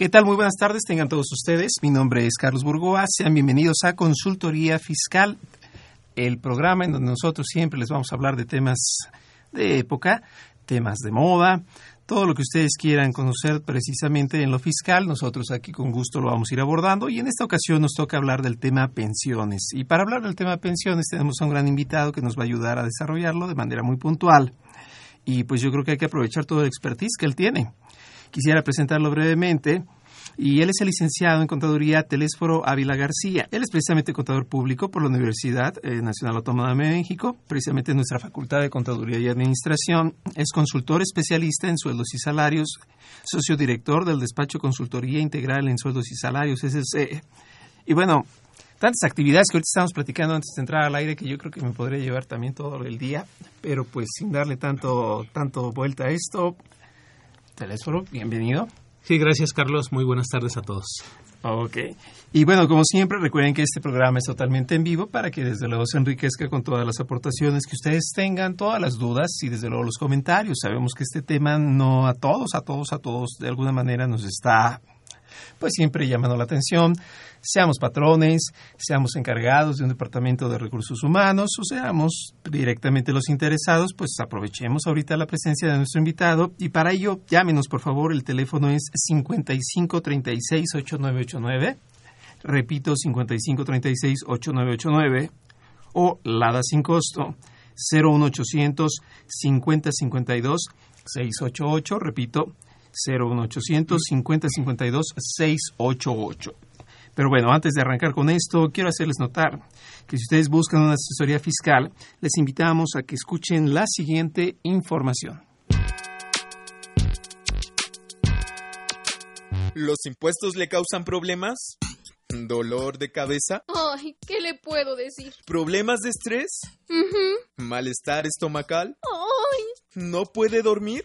¿Qué tal? Muy buenas tardes, tengan todos ustedes. Mi nombre es Carlos Burgoa. Sean bienvenidos a Consultoría Fiscal, el programa en donde nosotros siempre les vamos a hablar de temas de época, temas de moda, todo lo que ustedes quieran conocer precisamente en lo fiscal. Nosotros aquí con gusto lo vamos a ir abordando y en esta ocasión nos toca hablar del tema pensiones. Y para hablar del tema pensiones tenemos a un gran invitado que nos va a ayudar a desarrollarlo de manera muy puntual. Y pues yo creo que hay que aprovechar todo el expertise que él tiene. Quisiera presentarlo brevemente. Y él es el licenciado en Contaduría Telésforo Ávila García. Él es precisamente contador público por la Universidad eh, Nacional Autónoma de México, precisamente en nuestra Facultad de Contaduría y Administración. Es consultor especialista en sueldos y salarios, sociodirector del despacho Consultoría Integral en Sueldos y Salarios, SSE. Y bueno, tantas actividades que ahorita estamos platicando antes de entrar al aire que yo creo que me podría llevar también todo el día, pero pues sin darle tanto, tanto vuelta a esto, Telésforo, bienvenido. Sí, gracias Carlos. Muy buenas tardes a todos. Ok. Y bueno, como siempre, recuerden que este programa es totalmente en vivo para que desde luego se enriquezca con todas las aportaciones que ustedes tengan, todas las dudas y desde luego los comentarios. Sabemos que este tema no a todos, a todos, a todos, de alguna manera nos está pues siempre llamando la atención, seamos patrones, seamos encargados de un departamento de recursos humanos o seamos directamente los interesados, pues aprovechemos ahorita la presencia de nuestro invitado. Y para ello llámenos por favor, el teléfono es 5536-8989, repito 5536-8989 o LADA sin costo 01800 5052 688, repito 01800 50 52 688. Pero bueno, antes de arrancar con esto, quiero hacerles notar que si ustedes buscan una asesoría fiscal, les invitamos a que escuchen la siguiente información. ¿Los impuestos le causan problemas? ¿Dolor de cabeza? Ay, ¿qué le puedo decir? ¿Problemas de estrés? Ujú. ¿Malestar estomacal? Ay, ¿No puede dormir?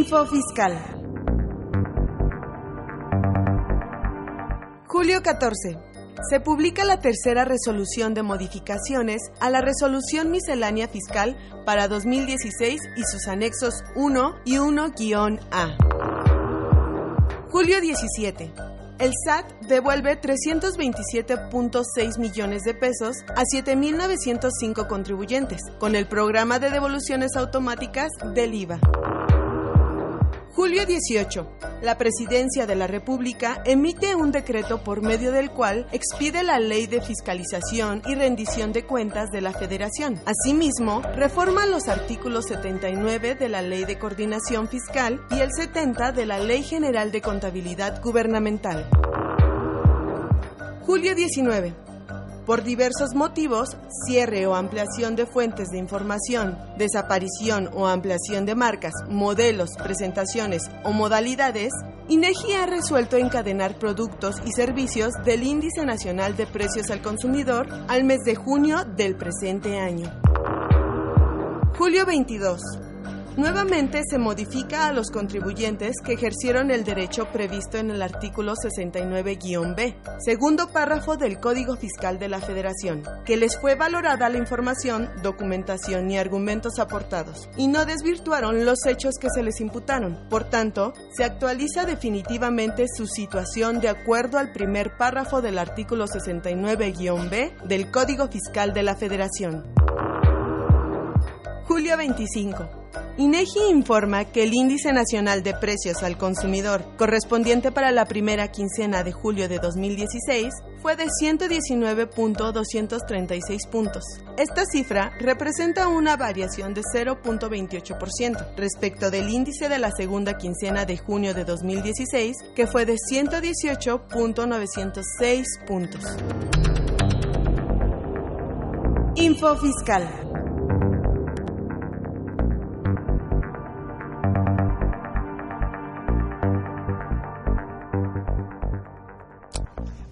Info Fiscal. Julio 14. Se publica la tercera resolución de modificaciones a la resolución miscelánea fiscal para 2016 y sus anexos 1 y 1-A. Julio 17. El SAT devuelve 327.6 millones de pesos a 7.905 contribuyentes con el programa de devoluciones automáticas del IVA. Julio 18. La Presidencia de la República emite un decreto por medio del cual expide la Ley de Fiscalización y Rendición de Cuentas de la Federación. Asimismo, reforma los artículos 79 de la Ley de Coordinación Fiscal y el 70 de la Ley General de Contabilidad Gubernamental. Julio 19. Por diversos motivos, cierre o ampliación de fuentes de información, desaparición o ampliación de marcas, modelos, presentaciones o modalidades, INEGI ha resuelto encadenar productos y servicios del Índice Nacional de Precios al Consumidor al mes de junio del presente año. Julio 22. Nuevamente se modifica a los contribuyentes que ejercieron el derecho previsto en el artículo 69-B, segundo párrafo del Código Fiscal de la Federación, que les fue valorada la información, documentación y argumentos aportados, y no desvirtuaron los hechos que se les imputaron. Por tanto, se actualiza definitivamente su situación de acuerdo al primer párrafo del artículo 69-B del Código Fiscal de la Federación. Julio 25. INEGI informa que el Índice Nacional de Precios al Consumidor, correspondiente para la primera quincena de julio de 2016, fue de 119.236 puntos. Esta cifra representa una variación de 0.28% respecto del índice de la segunda quincena de junio de 2016, que fue de 118.906 puntos. Info Fiscal.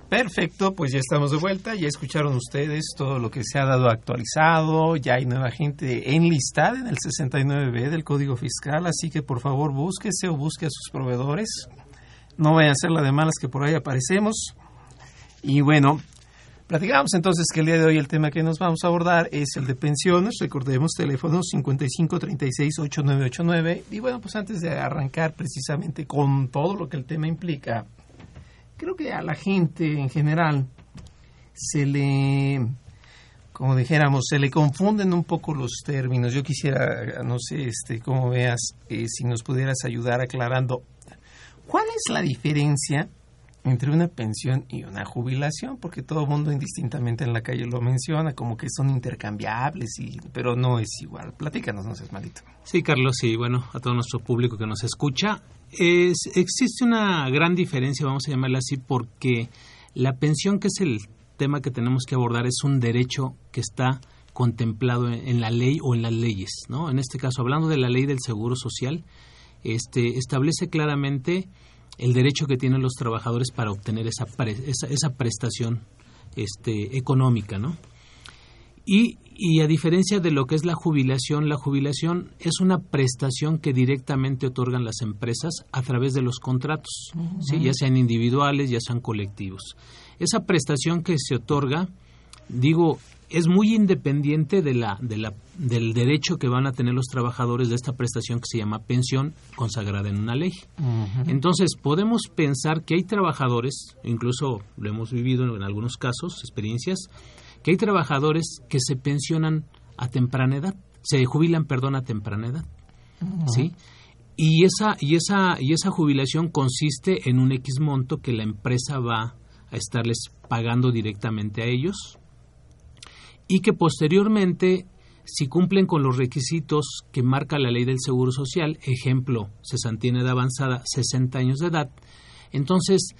Perfecto, pues ya estamos de vuelta, ya escucharon ustedes todo lo que se ha dado actualizado, ya hay nueva gente enlistada en el 69B del Código Fiscal, así que por favor búsquese o busque a sus proveedores, no vayan a ser la de malas que por ahí aparecemos. Y bueno, platicamos entonces que el día de hoy el tema que nos vamos a abordar es el de pensiones, recordemos teléfono 55368989 y bueno, pues antes de arrancar precisamente con todo lo que el tema implica, creo que a la gente en general se le, como dijéramos, se le confunden un poco los términos. Yo quisiera, no sé, este, cómo veas, eh, si nos pudieras ayudar aclarando, ¿cuál es la diferencia entre una pensión y una jubilación? Porque todo mundo indistintamente en la calle lo menciona, como que son intercambiables, y, pero no es igual. Platícanos, no seas malito. Sí, Carlos, y bueno, a todo nuestro público que nos escucha, es, existe una gran diferencia, vamos a llamarla así, porque la pensión, que es el tema que tenemos que abordar, es un derecho que está contemplado en, la ley o en las leyes, ¿no? En este caso, hablando de la ley del seguro social, este establece claramente el derecho que tienen los trabajadores para obtener esa, esa, esa prestación este, económica, ¿no? Y, y, a diferencia de lo que es la jubilación, la jubilación es una prestación que directamente otorgan las empresas a través de los contratos, ¿sí? ya sean individuales, ya sean colectivos. Esa prestación que se otorga, digo, es muy independiente de la, de la, del derecho que van a tener los trabajadores de esta prestación que se llama pensión consagrada en una ley. Entonces, podemos pensar que hay trabajadores, incluso lo hemos vivido en algunos casos, experiencias, que hay trabajadores que se pensionan a temprana edad, se jubilan, perdón, a temprana edad, ¿sí? Y esa, y, esa, y esa jubilación consiste en un X monto que la empresa va a estarles pagando directamente a ellos y que posteriormente, si cumplen con los requisitos que marca la ley del Seguro Social, ejemplo, cesantía en edad avanzada, 60 años de edad, entonces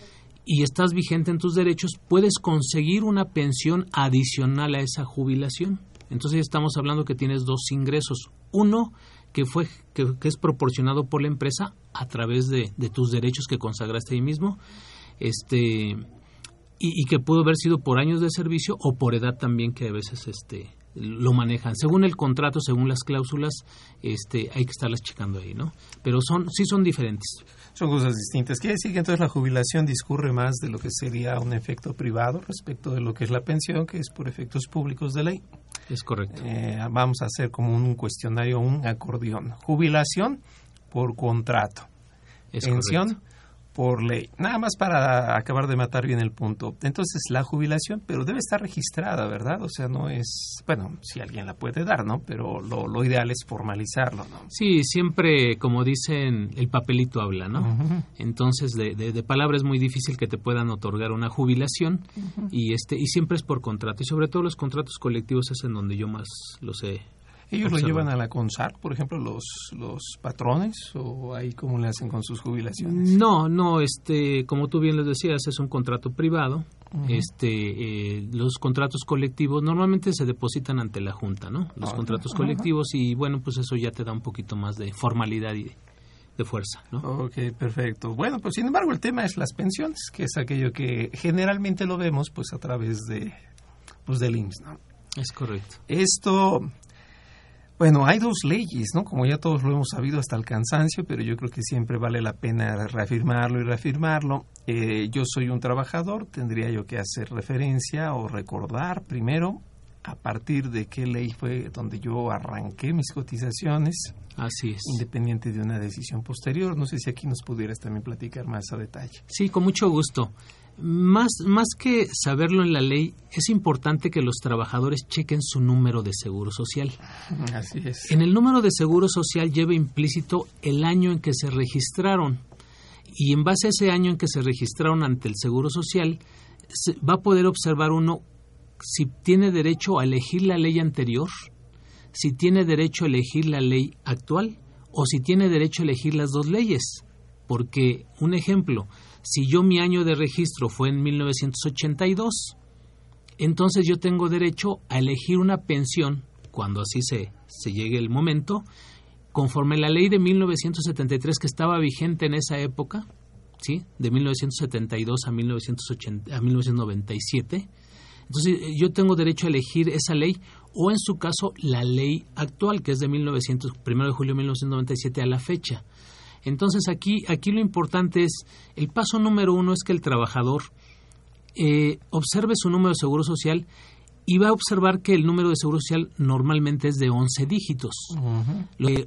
y estás vigente en tus derechos, puedes conseguir una pensión adicional a esa jubilación. Entonces estamos hablando que tienes dos ingresos. Uno que fue que, es proporcionado por la empresa a través de, tus derechos que consagraste ahí mismo, este y, y, que pudo haber sido por años de servicio o por edad también que a veces este lo manejan. Según el contrato, según las cláusulas, este, hay que estarlas checando ahí, ¿no? Pero son, sí son diferentes. Son cosas distintas. Quiere decir que entonces la jubilación discurre más de lo que sería un efecto privado respecto de lo que es la pensión, que es por efectos públicos de ley. Es correcto. Eh, vamos a hacer como un cuestionario, un acordeón. Jubilación por contrato. Es pensión por ley. Nada más para acabar de matar bien el punto. Entonces, la jubilación, pero debe estar registrada, ¿verdad? O sea, no es, bueno, si alguien la puede dar, ¿no? Pero lo, lo ideal es formalizarlo, ¿no? Sí, siempre, como dicen, el papelito habla, ¿no? Entonces, de, de, de, palabra es muy difícil que te puedan otorgar una jubilación y este y siempre es por contrato. Y sobre todo los contratos colectivos es en donde yo más los he ¿Ellos lo llevan a la CONSAR, por ejemplo, los, los patrones, o ahí cómo le hacen con sus jubilaciones? No, no, este, como tú bien les decías, es un contrato privado. Uh -huh. Este, eh, los contratos colectivos normalmente se depositan ante la Junta, ¿no? Los uh -huh. contratos colectivos y bueno, pues eso ya te da un poquito más de formalidad y de, de fuerza, ¿no? Ok, perfecto. Bueno, pues sin embargo el tema es las pensiones, que es aquello que generalmente lo vemos pues a través de pues del IMSS, ¿no? Es correcto. Esto Bueno, hay dos leyes, ¿no? Como ya todos lo hemos sabido hasta el cansancio, pero yo creo que siempre vale la pena reafirmarlo y reafirmarlo. Eh, yo soy un trabajador, tendría yo que hacer referencia o recordar primero a partir de qué ley fue donde yo arranqué mis cotizaciones. Así es. Independiente de una decisión posterior. No sé si aquí nos pudieras también platicar más a detalle. Sí, con mucho gusto. Más, más que saberlo en la ley, es importante que los trabajadores chequen su número de seguro social. Así es. En el número de seguro social lleva implícito el año en que se registraron. Y en base a ese año en que se registraron ante el seguro social, va a poder observar uno si tiene derecho a elegir la ley anterior, si tiene derecho a elegir la ley actual o si tiene derecho a elegir las dos leyes. Porque, un ejemplo, si yo mi año de registro fue en 1982, entonces yo tengo derecho a elegir una pensión, cuando así se, se llegue el momento, conforme la ley de 1973 que estaba vigente en esa época, ¿sí? de 1972 a, 1980, a 1997. Entonces eh, yo tengo derecho a elegir esa ley o en su caso la ley actual que es de 1900, 1 de julio de 1997 a la fecha. Entonces aquí, aquí lo importante es, el paso número uno es que el trabajador eh, observe su número de seguro social y va a observar que el número de seguro social normalmente es de 11 dígitos.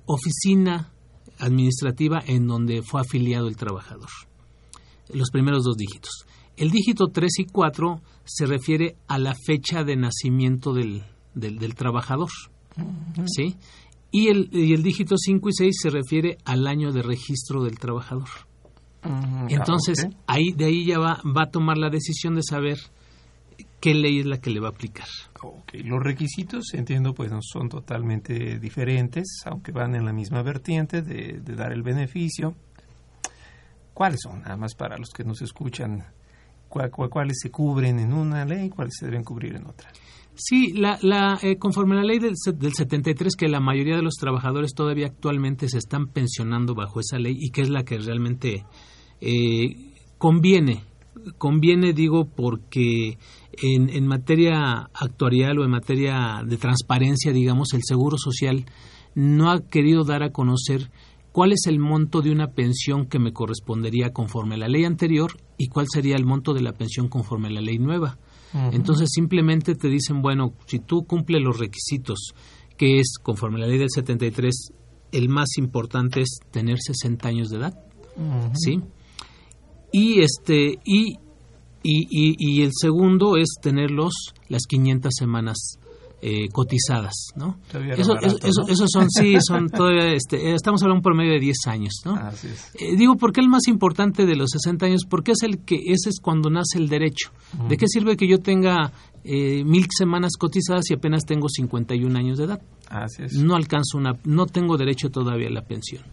oficina administrativa en donde fue afiliado el trabajador. Los primeros dos dígitos. El dígito 3 y 4 se refiere a la fecha de nacimiento del, del, trabajador. ¿Sí? Y el, y el dígito 5 y 6 se refiere al año de registro del trabajador. Entonces, ahí, de ahí ya va, va a tomar la decisión de saber qué ley es la que le va a aplicar. Los requisitos, entiendo, pues no son totalmente diferentes, aunque van en la misma vertiente de, de dar el beneficio. ¿Cuáles son? Nada más para los que nos escuchan, ¿cuáles se cubren en una ley y cuáles se deben cubrir en otra? Sí, la, la, eh, conforme a la ley del, del 73, que la mayoría de los trabajadores todavía actualmente se están pensionando bajo esa ley y que es la que realmente eh, conviene. Conviene, digo, porque en, en materia actuarial o en materia de transparencia, digamos, el Seguro Social no ha querido dar a conocer cuál es el monto de una pensión que me correspondería conforme a la ley anterior y cuál sería el monto de la pensión conforme a la ley nueva. Entonces simplemente te dicen, bueno, si tú cumples los requisitos, que es conforme a la ley del 73, el más importante es tener 60 años de edad, ¿sí? Y este y, y, y, el segundo es tenerlos las 500 semanas eh, cotizadas, ¿no? Eso, eso, eso, son, sí, son todavía, este, estamos hablando por medio de 10 años, ¿no? Eh, digo, ¿por qué el más importante de los 60 años? Porque es el que, ese es cuando nace el derecho. ¿De qué sirve que yo tenga eh, mil semanas cotizadas y apenas tengo 51 años de edad? No alcanzo una, no tengo derecho todavía a la pensión.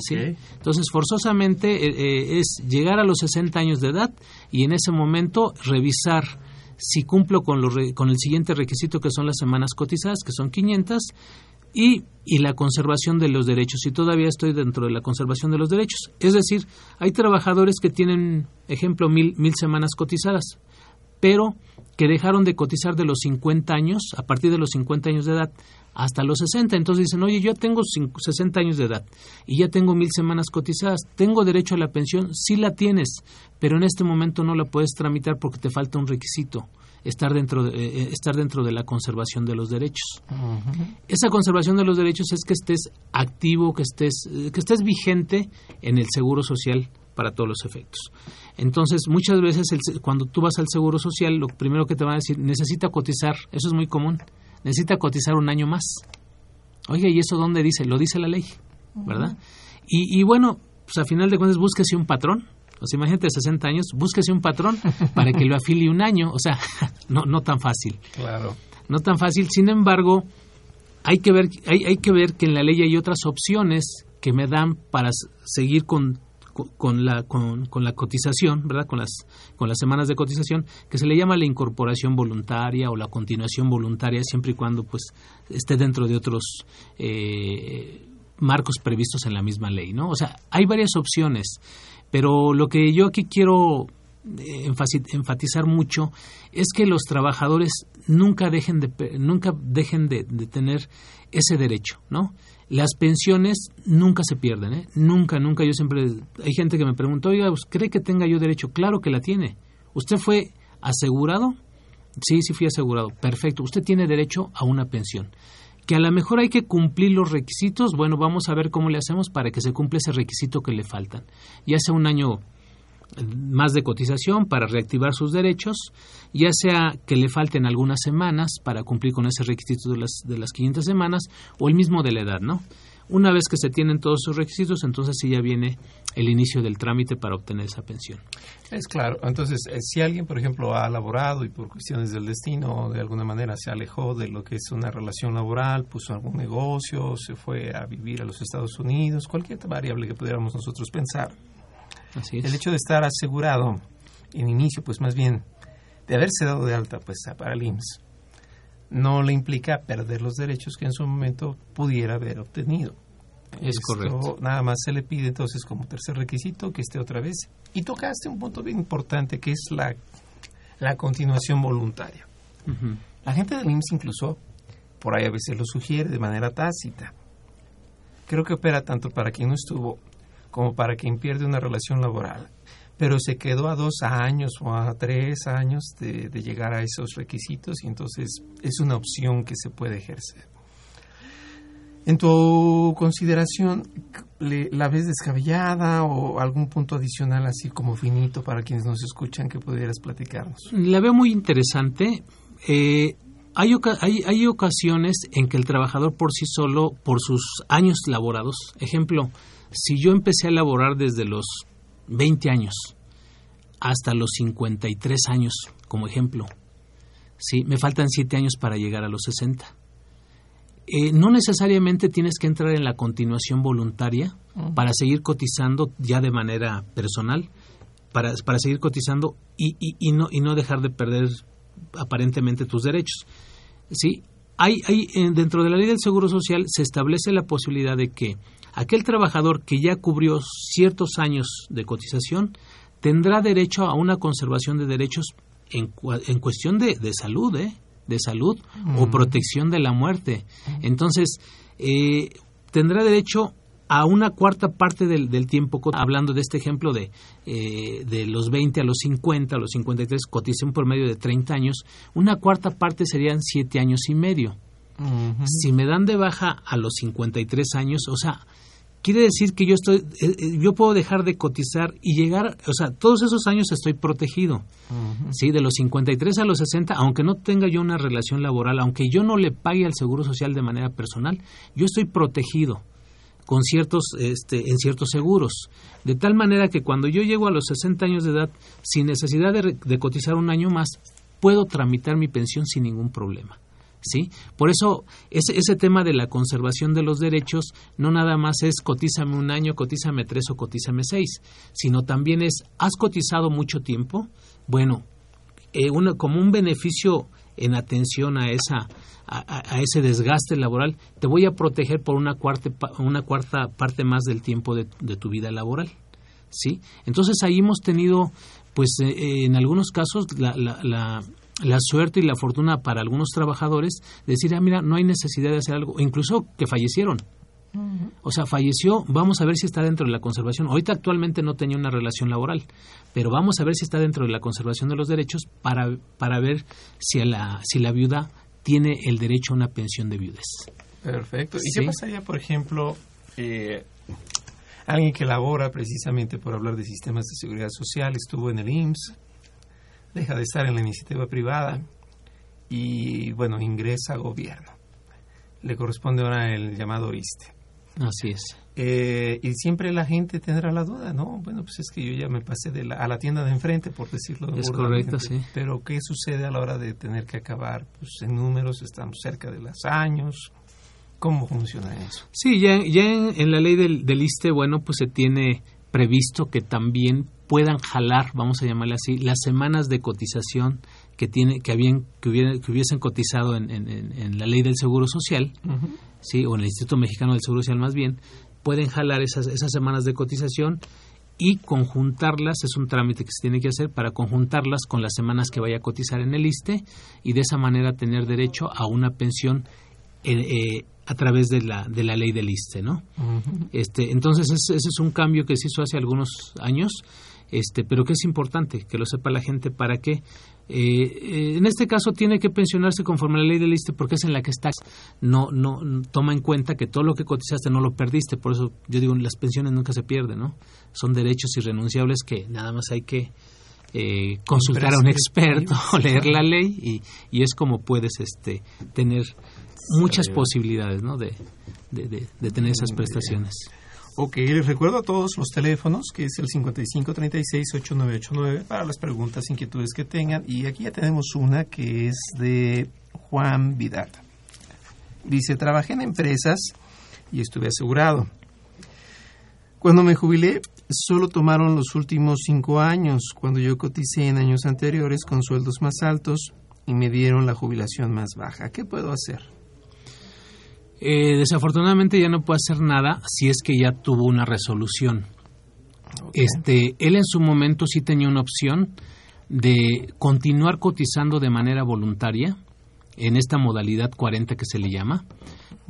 ¿sí? Entonces, forzosamente es llegar a los 60 años de edad y en ese momento revisar si cumplo con, con el siguiente requisito que son las semanas cotizadas, que son 500, y, y, la conservación de los derechos. Y todavía estoy dentro de la conservación de los derechos. Es decir, hay trabajadores que tienen, ejemplo, mil, mil semanas cotizadas, pero que dejaron de cotizar de los 50 años, a partir de los 50 años de edad, hasta los 60. Entonces dicen, oye, yo tengo 60 años de edad y ya tengo mil semanas cotizadas, ¿tengo derecho a la pensión? Sí la tienes, pero en este momento no la puedes tramitar porque te falta un requisito. Estar dentro, de, eh, eh, estar dentro de la conservación de los derechos. Esa conservación de los derechos es que estés activo, que estés, eh, que estés vigente en el seguro social para todos los efectos. Entonces, muchas veces cuando tú vas al Seguro Social, lo primero que te van a decir, necesita cotizar, eso es muy común, necesita cotizar un año más. Oye, ¿y eso dónde dice? Lo dice la ley, ¿verdad? y, bueno, pues a final de cuentas, búsquese un patrón. O sea, imagínate 60 años, búsquese un patrón para que lo afilie un año. O sea, no, no tan fácil. Claro. No tan fácil. Sin embargo, hay que ver, hay, hay que ver que en la ley hay otras opciones que me dan para seguir con con la, con, con, la cotización, ¿verdad? Con las, con las semanas de cotización, que se le llama la incorporación voluntaria o la continuación voluntaria, siempre y cuando pues esté dentro de otros eh, marcos previstos en la misma ley, ¿no? O sea, hay varias opciones, pero lo que yo aquí quiero eh, enfatizar mucho es que los trabajadores nunca dejen de nunca dejen de, tener ese derecho, ¿no? Las pensiones nunca se pierden, ¿eh? Nunca, nunca. Yo siempre hay gente que me pregunta, oiga, ¿cree que tenga yo derecho? Claro que la tiene. ¿Usted fue asegurado? Sí, sí fui asegurado. Perfecto. Usted tiene derecho a una pensión que a lo mejor hay que cumplir los requisitos, bueno, vamos a ver cómo le hacemos para que se cumpla ese requisito que le faltan. Ya sea un año más de cotización para reactivar sus derechos, ya sea que le falten algunas semanas para cumplir con ese requisito de las, de las 500 semanas, o el mismo de la edad, ¿no? Una vez que se tienen todos esos requisitos, entonces sí ya viene el inicio del trámite para obtener esa pensión. Es claro. Entonces, eh, si alguien, por ejemplo, ha laborado y por cuestiones del destino, de alguna manera se alejó de lo que es una relación laboral, puso algún negocio, se fue a vivir a los Estados Unidos, cualquier variable que pudiéramos nosotros pensar. Así El hecho de estar asegurado en inicio, pues más bien de haberse dado de alta pues para el IMSS, no le implica perder los derechos que en su momento pudiera haber obtenido. Es correcto. Nada más se le pide entonces como tercer requisito que esté otra vez. Y tocaste un punto bien importante que es la, la continuación voluntaria. La gente del IMSS incluso por ahí a veces lo sugiere de manera tácita. Creo que opera tanto para quien no estuvo como para quien pierde una relación laboral pero se quedó a dos años o a tres años de, llegar a esos requisitos y entonces es una opción que se puede ejercer. En tu consideración, ¿la ves descabellada o algún punto adicional así como finito para quienes nos escuchan que pudieras platicarnos? La veo muy interesante. Eh, hay, hay, hay ocasiones en que el trabajador por sí solo, por sus años laborados, ejemplo, si yo empecé a laborar desde los 20 años hasta los 53 años, como ejemplo. Sí, me faltan 7 años para llegar a los 60. Eh, no necesariamente tienes que entrar en la continuación voluntaria para seguir cotizando ya de manera personal, para, para seguir cotizando y, y, no, y no dejar de perder aparentemente tus derechos. ¿Sí? Hay, hay, dentro de la ley del Seguro Social se establece la posibilidad de que aquel trabajador que ya cubrió ciertos años de cotización tendrá derecho a una conservación de derechos en, en cuestión de, de salud, ¿eh? de salud o protección de la muerte. Entonces, eh, tendrá derecho a una cuarta parte del, del, tiempo, hablando de este ejemplo de, eh, de los 20 a los 50, a los 53, cotización por medio de 30 años, una cuarta parte serían 7 años y medio. Si me dan de baja a los 53 años, o sea, quiere decir que yo estoy, eh, eh, yo puedo dejar de cotizar y llegar, o sea, todos esos años estoy protegido, sí, de los 53 a los 60, aunque no tenga yo una relación laboral, aunque yo no le pague al seguro social de manera personal, yo estoy protegido con ciertos, este, en ciertos seguros, de tal manera que cuando yo llego a los 60 años de edad, sin necesidad de cotizar un año más, puedo tramitar mi pensión sin ningún problema. ¿sí? Por eso ese, ese tema de la conservación de los derechos no nada más es cotízame un año, cotízame tres o cotízame seis, sino también es, ¿has cotizado mucho tiempo? Bueno, eh, como un beneficio en atención a esa a, ese desgaste laboral, te voy a proteger por una cuarta, una cuarta parte más del tiempo de, tu vida laboral. ¿sí? Entonces ahí hemos tenido, pues eh, en algunos casos, la, la, la suerte y la fortuna para algunos trabajadores de decir, ah, mira, no hay necesidad de hacer algo, incluso que fallecieron. O sea, falleció, vamos a ver si está dentro de la conservación. Ahorita actualmente no tenía una relación laboral, pero vamos a ver si está dentro de la conservación de los derechos para, para ver si la, si la viuda tiene el derecho a una pensión de viudes. Perfecto. ¿Y qué pasaría, por ejemplo, eh, alguien que labora precisamente por hablar de sistemas de seguridad social, estuvo en el IMSS, deja de estar en la iniciativa privada y, bueno, ingresa a gobierno. Le corresponde ahora el llamado ISTE. Así es. Eh, y siempre la gente tendrá la duda, ¿no? Bueno, pues es que yo ya me pasé de la, a la tienda de enfrente, por decirlo Es correcto, sí. Pero ¿qué sucede a la hora de tener que acabar? Pues en números estamos cerca de los años. ¿Cómo funciona eso? Sí, ya, ya en, la ley del, del ISTE, bueno, pues se tiene previsto que también puedan jalar, vamos a llamarle así, las semanas de cotización que tiene que habían que, hubiesen cotizado en, en, la ley del seguro social, sí, o en el Instituto Mexicano del Seguro Social más bien, pueden jalar esas esas semanas de cotización y conjuntarlas, es un trámite que se tiene que hacer para conjuntarlas con las semanas que vaya a cotizar en el ISTE y de esa manera tener derecho a una pensión eh, eh, a través de la, de la ley del ISTE, ¿no? este, entonces ese, es un cambio que se hizo hace algunos años, este, pero que es importante que lo sepa la gente para que eh, en este caso tiene que pensionarse conforme a la ley del ISTE porque es en la que estás. No, no toma en cuenta que todo lo que cotizaste no lo perdiste. Por eso yo digo, las pensiones nunca se pierden, ¿no? Son derechos irrenunciables que nada más hay que eh, consultar a un experto o leer la ley y, y es como puedes este tener muchas posibilidades, ¿no? De, de, de tener esas prestaciones. Ok, les recuerdo a todos los teléfonos, que es el 5536-8989, para las preguntas, inquietudes que tengan. Y aquí ya tenemos una que es de Juan Vidal. Dice, trabajé en empresas y estuve asegurado. Cuando me jubilé, solo tomaron los últimos cinco años, cuando yo coticé en años anteriores con sueldos más altos y me dieron la jubilación más baja. ¿Qué puedo hacer? Eh, desafortunadamente ya no puede hacer nada si es que ya tuvo una resolución. Este, él en su momento sí tenía una opción de continuar cotizando de manera voluntaria en esta modalidad 40 que se le llama,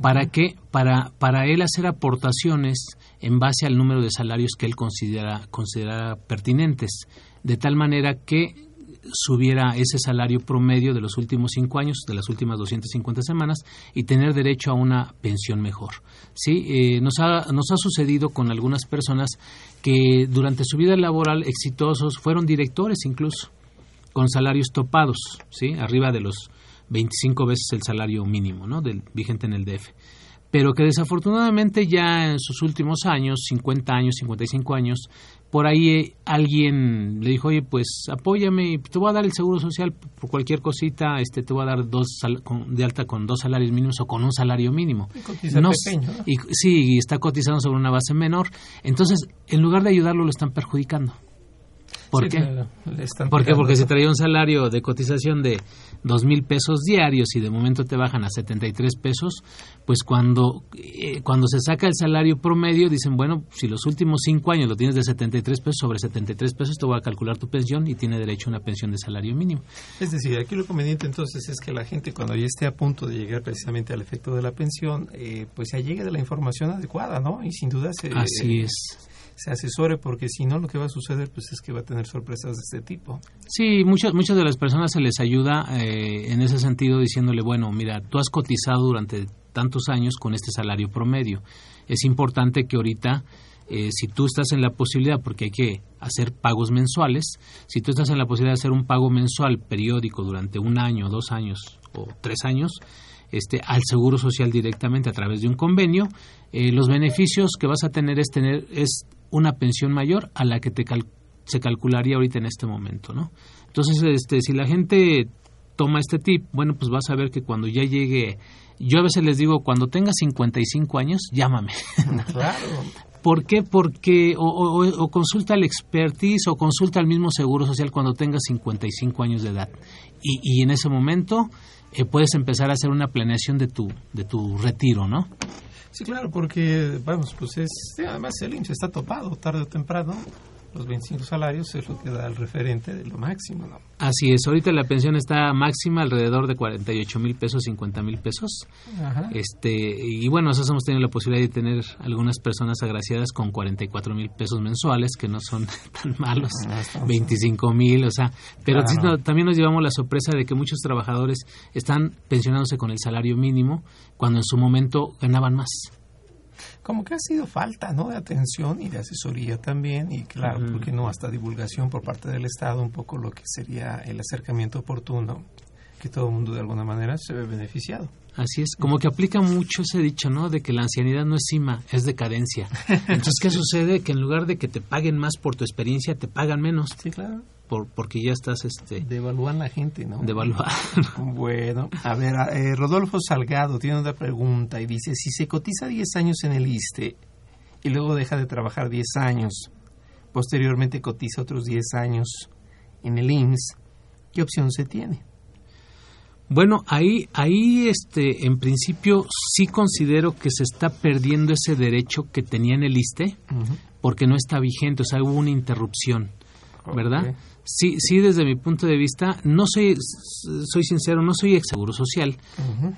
para que para para él hacer aportaciones en base al número de salarios que él considera considera pertinentes, de tal manera que subiera ese salario promedio de los últimos cinco años, de las últimas 250 semanas, y tener derecho a una pensión mejor. ¿Sí? Eh, nos, ha, nos ha sucedido con algunas personas que durante su vida laboral exitosos fueron directores incluso, con salarios topados, ¿sí? arriba de los 25 veces el salario mínimo ¿no? del vigente en el DF pero que desafortunadamente ya en sus últimos años, 50 años, 55 años, por ahí eh, alguien le dijo, oye, pues apóyame te voy a dar el seguro social por cualquier cosita, este, te voy a dar dos de alta con dos salarios mínimos o con un salario mínimo. Y no, pequeño, y, sí, y está cotizando sobre una base menor. Entonces, en lugar de ayudarlo, lo están perjudicando. ¿Por qué? ¿Por qué? Porque si traía un salario de cotización de dos mil pesos diarios y de momento te bajan a 73 pesos, pues cuando, eh, cuando se saca el salario promedio dicen, bueno, si los últimos cinco años lo tienes de 73 pesos sobre 73 pesos, te voy a calcular tu pensión y tiene derecho a una pensión de salario mínimo. Es decir, aquí lo conveniente entonces es que la gente cuando ya esté a punto de llegar precisamente al efecto de la pensión, eh, pues ya llegue de la información adecuada, ¿no? Y sin duda se... Así es se asesore porque si no lo que va a suceder pues es que va a tener sorpresas de este tipo. Sí, muchas muchas de las personas se les ayuda eh, en ese sentido diciéndole, bueno, mira, tú has cotizado durante tantos años con este salario promedio. Es importante que ahorita eh, si tú estás en la posibilidad, porque hay que hacer pagos mensuales, si tú estás en la posibilidad de hacer un pago mensual periódico durante un año, dos años o tres años, este, al Seguro Social directamente a través de un convenio, eh, los beneficios que vas a tener es tener es una pensión mayor a la que te se calcularía ahorita en este momento, ¿no? Entonces, este, si la gente toma este tip, bueno, pues vas a ver que cuando ya llegue, yo a veces les digo, cuando tengas 55 años, llámame. Claro. ¿Por qué? Porque o, consulta al expertise o consulta al mismo seguro social cuando tengas 55 años de edad. Y, y en ese momento eh, puedes empezar a hacer una planeación de tu, de tu retiro, ¿no? Sí, claro, porque, vamos, pues es, además el IMSS está topado tarde o temprano los 25 salarios es lo que da el referente de lo máximo, ¿no? Así es, ahorita la pensión está máxima alrededor de 48 mil pesos, 50 mil pesos. Este, y bueno, nosotros hemos tenido la posibilidad de tener algunas personas agraciadas con 44 mil pesos mensuales, que no son tan malos, 25 mil, o sea, pero también nos llevamos la sorpresa de que muchos trabajadores están pensionándose con el salario mínimo cuando en su momento ganaban más como que ha sido falta ¿no? de atención y de asesoría también y claro, porque no hasta divulgación por parte del Estado un poco lo que sería el acercamiento oportuno que todo el mundo de alguna manera se ve beneficiado. Así es, como que aplica mucho ese dicho, ¿no? De que la ancianidad no es cima, es decadencia. Entonces, ¿qué sucede? Que en lugar de que te paguen más por tu experiencia, te pagan menos. Sí, claro. Por, porque ya estás, este... Devalúan la gente, ¿no? Devaluar. bueno, a ver, eh, Rodolfo Salgado tiene una pregunta y dice, si se cotiza 10 años en el ISTE y luego deja de trabajar 10 años, posteriormente cotiza otros 10 años en el IMSS, ¿qué opción se tiene? Bueno, ahí, ahí, este, en principio sí considero que se está perdiendo ese derecho que tenía en el ISTE, porque no está vigente, o sea, hubo una interrupción, ¿verdad? Sí, sí, desde mi punto de vista, no soy, soy sincero, no soy ex seguro social,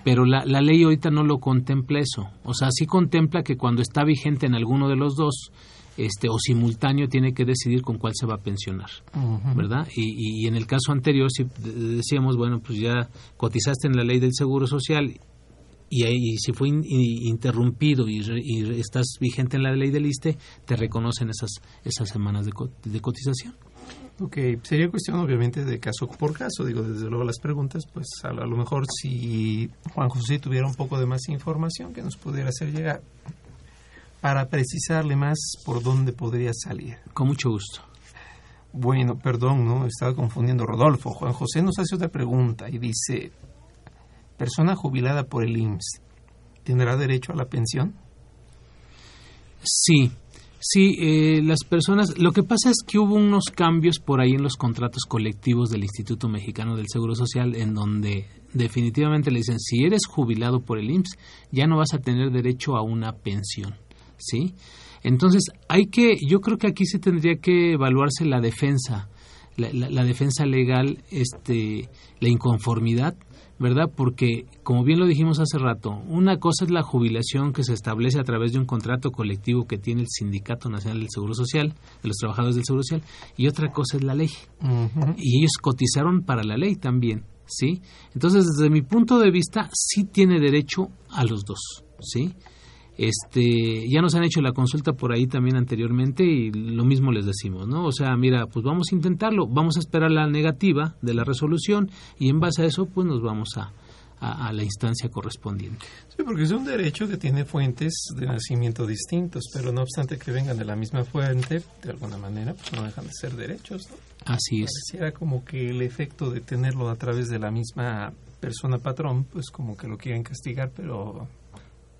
pero la, la ley ahorita no lo contempla eso. O sea, sí contempla que cuando está vigente en alguno de los dos, este, o simultáneo tiene que decidir con cuál se va a pensionar, ¿verdad? Y, y, en el caso anterior, si decíamos, bueno, pues ya cotizaste en la ley del Seguro Social y, y si fue in, interrumpido y, y, estás vigente en la ley del ISTE, te reconocen esas, esas semanas de, de cotización. Ok, sería cuestión obviamente de caso por caso, digo, desde luego las preguntas, pues a, lo mejor si Juan José tuviera un poco de más información que nos pudiera hacer llegar para precisarle más por dónde podría salir. Con mucho gusto. Bueno, perdón, no, estaba confundiendo Rodolfo. Juan José nos hace otra pregunta y dice, persona jubilada por el IMSS, ¿tendrá derecho a la pensión? Sí, sí, eh, las personas, lo que pasa es que hubo unos cambios por ahí en los contratos colectivos del Instituto Mexicano del Seguro Social en donde definitivamente le dicen, si eres jubilado por el IMSS, ya no vas a tener derecho a una pensión. ¿sí? Entonces, hay que, yo creo que aquí se tendría que evaluarse la defensa, la, la, defensa legal, este, la inconformidad, ¿verdad? Porque, como bien lo dijimos hace rato, una cosa es la jubilación que se establece a través de un contrato colectivo que tiene el Sindicato Nacional del Seguro Social, de los trabajadores del Seguro Social, y otra cosa es la ley. Uh -huh. Y ellos cotizaron para la ley también, ¿sí? Entonces, desde mi punto de vista, sí tiene derecho a los dos, ¿sí? Este, ya nos han hecho la consulta por ahí también anteriormente y lo mismo les decimos, ¿no? O sea, mira, pues vamos a intentarlo, vamos a esperar la negativa de la resolución y en base a eso, pues nos vamos a, a, a, la instancia correspondiente. Sí, porque es un derecho que tiene fuentes de nacimiento distintos, pero no obstante que vengan de la misma fuente, de alguna manera, pues no dejan de ser derechos, ¿no? Así es. Pareciera como que el efecto de tenerlo a través de la misma persona patrón, pues como que lo quieren castigar, pero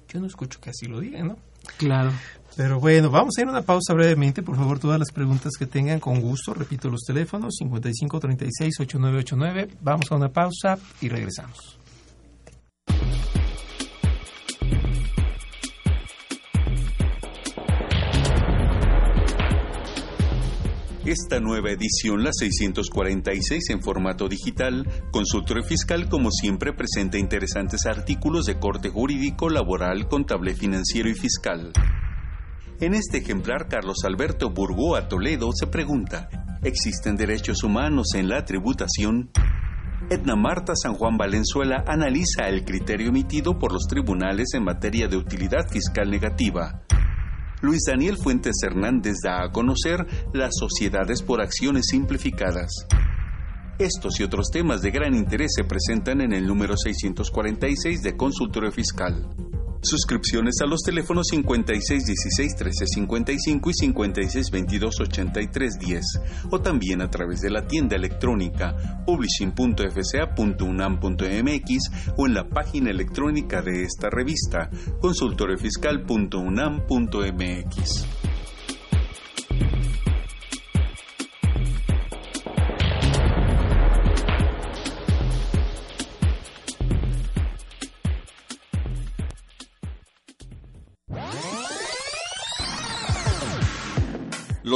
yo no escucho que así lo digan, ¿no? Claro. Pero bueno, vamos a ir a una pausa brevemente. Por favor, todas las preguntas que tengan con gusto. Repito los teléfonos, 5536-8989. Vamos a una pausa y regresamos. Esta nueva edición, la 646 en formato digital, Consultorio Fiscal como siempre presenta interesantes artículos de corte jurídico, laboral, contable, financiero y fiscal. En este ejemplar, Carlos Alberto Burgoa Toledo se pregunta, ¿existen derechos humanos en la tributación? Edna Marta San Juan Valenzuela analiza el criterio emitido por los tribunales en materia de utilidad fiscal negativa. Luis Daniel Fuentes Hernández da a conocer las sociedades por acciones simplificadas. Estos y otros temas de gran interés se presentan en el número 646 de Consultorio Fiscal. Suscripciones a los teléfonos 5616-1355 y 5622-8310 o también a través de la tienda electrónica publishing.fca.unam.mx o en la página electrónica de esta revista consultoriofiscal.unam.mx.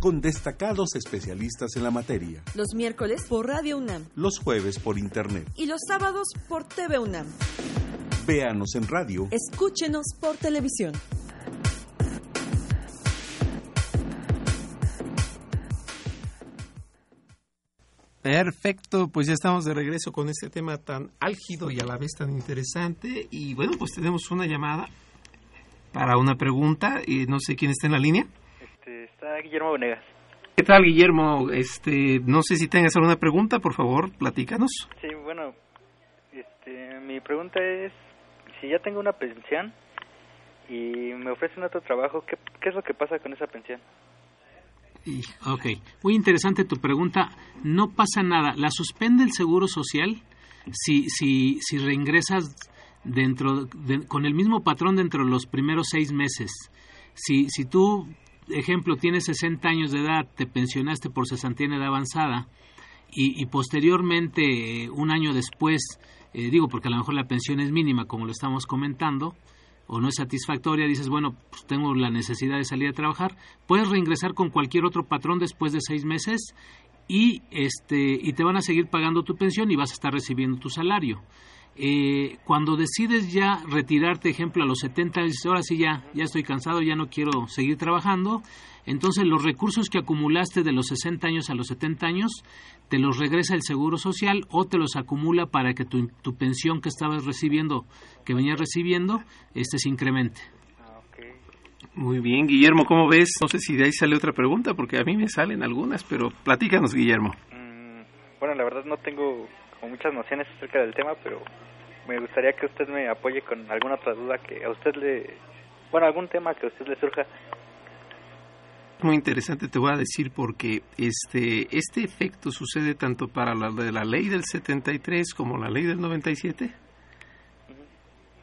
con destacados especialistas en la materia. Los miércoles por Radio UNAM. Los jueves por Internet. Y los sábados por TV UNAM. Véanos en radio. Escúchenos por televisión. Perfecto, pues ya estamos de regreso con este tema tan álgido y a la vez tan interesante. Y bueno, pues tenemos una llamada para una pregunta y no sé quién está en la línea. Está Guillermo Venegas. ¿Qué tal, Guillermo? Este, no sé si tengas alguna pregunta, por favor, platícanos. Sí, bueno, este, mi pregunta es, si ya tengo una pensión y me ofrecen otro trabajo. ¿Qué, qué es lo que pasa con esa pensión? Ok, muy interesante tu pregunta. No pasa nada. La suspende el Seguro Social si, si, si reingresas dentro con el mismo patrón dentro de los primeros seis meses. Si, si tú, ejemplo, tienes 60 años de edad, te pensionaste por cesantía en edad avanzada y, posteriormente, un año después, eh, digo porque a lo mejor la pensión es mínima, como lo estamos comentando, o no es satisfactoria, dices, bueno, pues tengo la necesidad de salir a trabajar, puedes reingresar con cualquier otro patrón después de seis meses y, este, y te van a seguir pagando tu pensión y vas a estar recibiendo tu salario. Eh, cuando decides ya retirarte, ejemplo, a los 70, dices, ahora sí ya, ya estoy cansado, ya no quiero seguir trabajando, entonces los recursos que acumulaste de los 60 años a los 70 años, te los regresa el Seguro Social o te los acumula para que tu, tu pensión que estabas recibiendo, que venías recibiendo, este se incremente. Muy bien, Guillermo, ¿cómo ves? No sé si de ahí sale otra pregunta, porque a mí me salen algunas, pero platícanos, Guillermo. bueno, la verdad no tengo como muchas nociones acerca del tema, pero me gustaría que usted me apoye con alguna otra duda que a usted le... Bueno, algún tema que a usted le surja. Muy interesante, te voy a decir porque este este efecto sucede tanto para la de la ley del 73 como la ley del 97.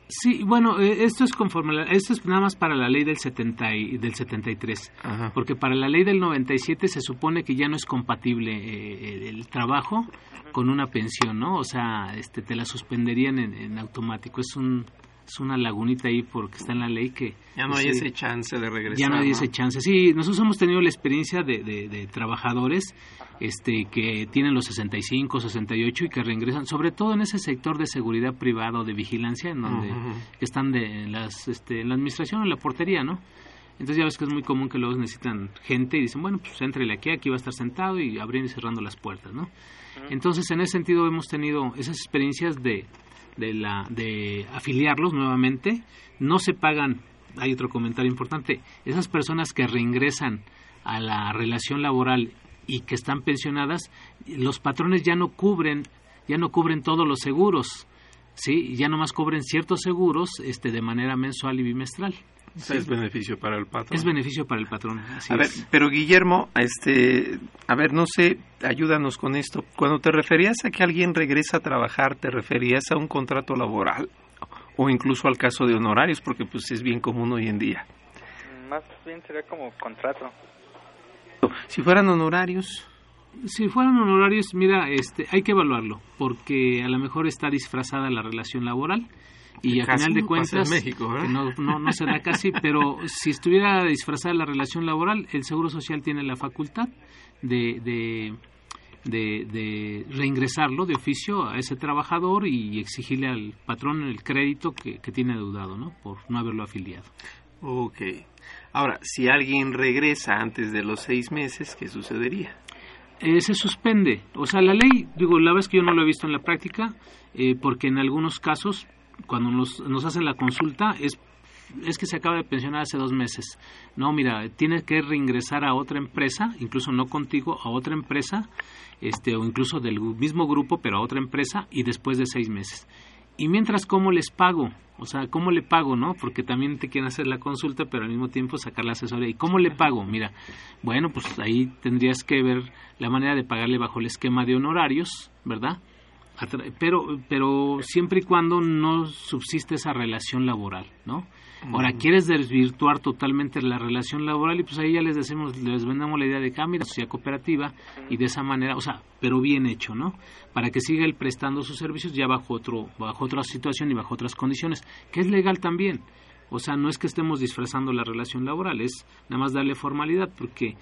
Sí, bueno, eh, esto es conforme, la, esto es nada más para la ley del 70 y, del 73, Ajá. porque para la ley del 97 se supone que ya no es compatible eh, el trabajo con una pensión, ¿no? O sea, este, te la suspenderían en, en automático. Es un es una lagunita ahí porque está en la ley que... Ya no hay ese chance de regresar. Ya no hay ese chance. Sí, nosotros hemos tenido la experiencia de, de, de, trabajadores este, que tienen los 65, 68 y que reingresan, sobre todo en ese sector de seguridad privada o de vigilancia, en donde Uh -huh. están de en las, este, en la administración, en la portería, ¿no? Entonces ya ves que es muy común que luego necesitan gente y dicen, bueno, pues entrele aquí, aquí va a estar sentado y abriendo y cerrando las puertas, ¿no? Entonces, en ese sentido hemos tenido esas experiencias de de, la, de afiliarlos nuevamente, no se pagan, hay otro comentario importante, esas personas que reingresan a la relación laboral y que están pensionadas, los patrones ya no cubren, ya no cubren todos los seguros, sí, ya nomás cubren ciertos seguros este de manera mensual y bimestral. Sea, es beneficio para el patrón. Es beneficio para el patrón. Así a ver, pero Guillermo, este, a ver, no sé, ayúdanos con esto. Cuando te referías a que alguien regresa a trabajar, ¿te referías a un contrato laboral o incluso al caso de honorarios? Porque pues es bien común hoy en día. Más bien sería como contrato. Si fueran honorarios. Si fueran honorarios, mira, este, hay que evaluarlo, porque a lo mejor está disfrazada la relación laboral y a final de cuentas México, que no, no, no se da casi, pero si estuviera disfrazada la relación laboral, el Seguro Social tiene la facultad de, de, de, de reingresarlo de oficio a ese trabajador y exigirle al patrón el crédito que, que tiene deudado, ¿no? Por no haberlo afiliado. Ok. Ahora, si alguien regresa antes de los seis meses, ¿qué sucedería? Eh, se suspende. O sea, la ley, digo, la vez que yo no lo he visto en la práctica, eh, porque en algunos casos cuando nos, nos hacen la consulta es es que se acaba de pensionar hace dos meses. No, mira, tienes que reingresar a otra empresa, incluso no contigo, a otra empresa, este, o incluso del mismo grupo, pero a otra empresa, y después de seis meses. Y mientras, ¿cómo les pago? O sea, ¿cómo le pago, no? Porque también te quieren hacer la consulta, pero al mismo tiempo sacar la asesoría. ¿Y cómo le pago? Mira, bueno, pues ahí tendrías que ver la manera de pagarle bajo el esquema de honorarios, ¿verdad? Pero pero siempre y cuando no subsiste esa relación laboral, ¿no? Ahora quieres desvirtuar totalmente la relación laboral y pues ahí ya les decimos, les vendamos la idea de que ah, mira, sociedad cooperativa y de esa manera, o sea, pero bien hecho, ¿no? Para que siga él prestando sus servicios ya bajo otro bajo otra situación y bajo otras condiciones, que es legal también. O sea, no es que estemos disfrazando la relación laboral, es nada más darle formalidad porque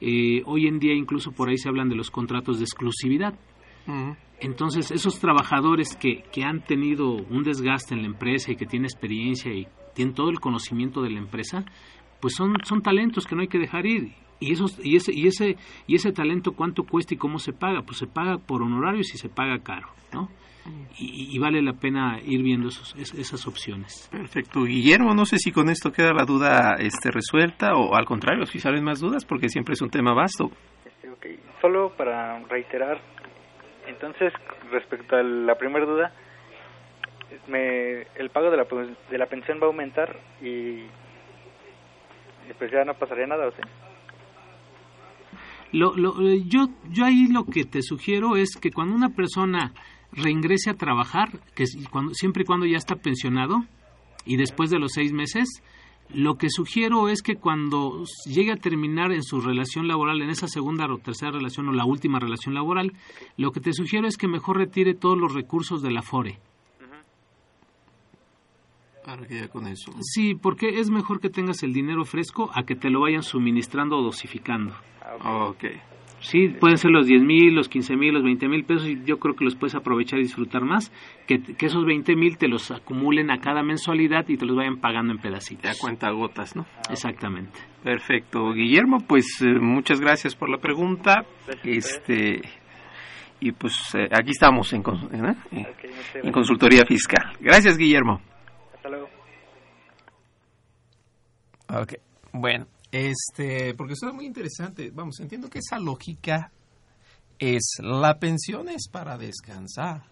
eh, hoy en día incluso por ahí se hablan de los contratos de exclusividad. Uh -huh. Entonces, esos trabajadores que, que han tenido un desgaste en la empresa y que tienen experiencia y tienen todo el conocimiento de la empresa, pues son, son talentos que no hay que dejar ir. Y, esos, y, ese, y, ese, y ese talento, ¿cuánto cuesta y cómo se paga? Pues se paga por honorarios y se paga caro, ¿no? Y, y vale la pena ir viendo esos, esas opciones. Perfecto. Guillermo, no sé si con esto queda la duda este, resuelta o al contrario, si salen más dudas, porque siempre es un tema vasto. Este, okay. Solo para reiterar entonces, respecto a la primera duda, me, el pago de la, de la pensión va a aumentar y, y pues ya no pasaría nada, ¿o sí? Lo, lo, yo, yo ahí lo que te sugiero es que cuando una persona reingrese a trabajar, que cuando, siempre y cuando ya está pensionado y después de los seis meses, lo que sugiero es que cuando llegue a terminar en su relación laboral, en esa segunda o tercera relación o la última relación laboral, lo que te sugiero es que mejor retire todos los recursos de la FORE. Para que ya con eso. Sí, porque es mejor que tengas el dinero fresco a que te lo vayan suministrando o dosificando. Ah, ok. Sí, pueden ser los 10 mil, los 15 mil, los 20 mil pesos y yo creo que los puedes aprovechar y disfrutar más, que, que esos 20 mil te los acumulen a cada mensualidad y te los vayan pagando en pedacitos. Ya cuenta gotas, ¿no? Exactamente. Perfecto. Guillermo, pues eh, muchas gracias por la pregunta. Este y pues eh, aquí estamos en, ¿eh? en consultoría fiscal. Gracias, Guillermo. Hasta luego. Ok, bueno, este, porque eso es muy interesante. Vamos, entiendo que esa lógica es la pensión es para descansar.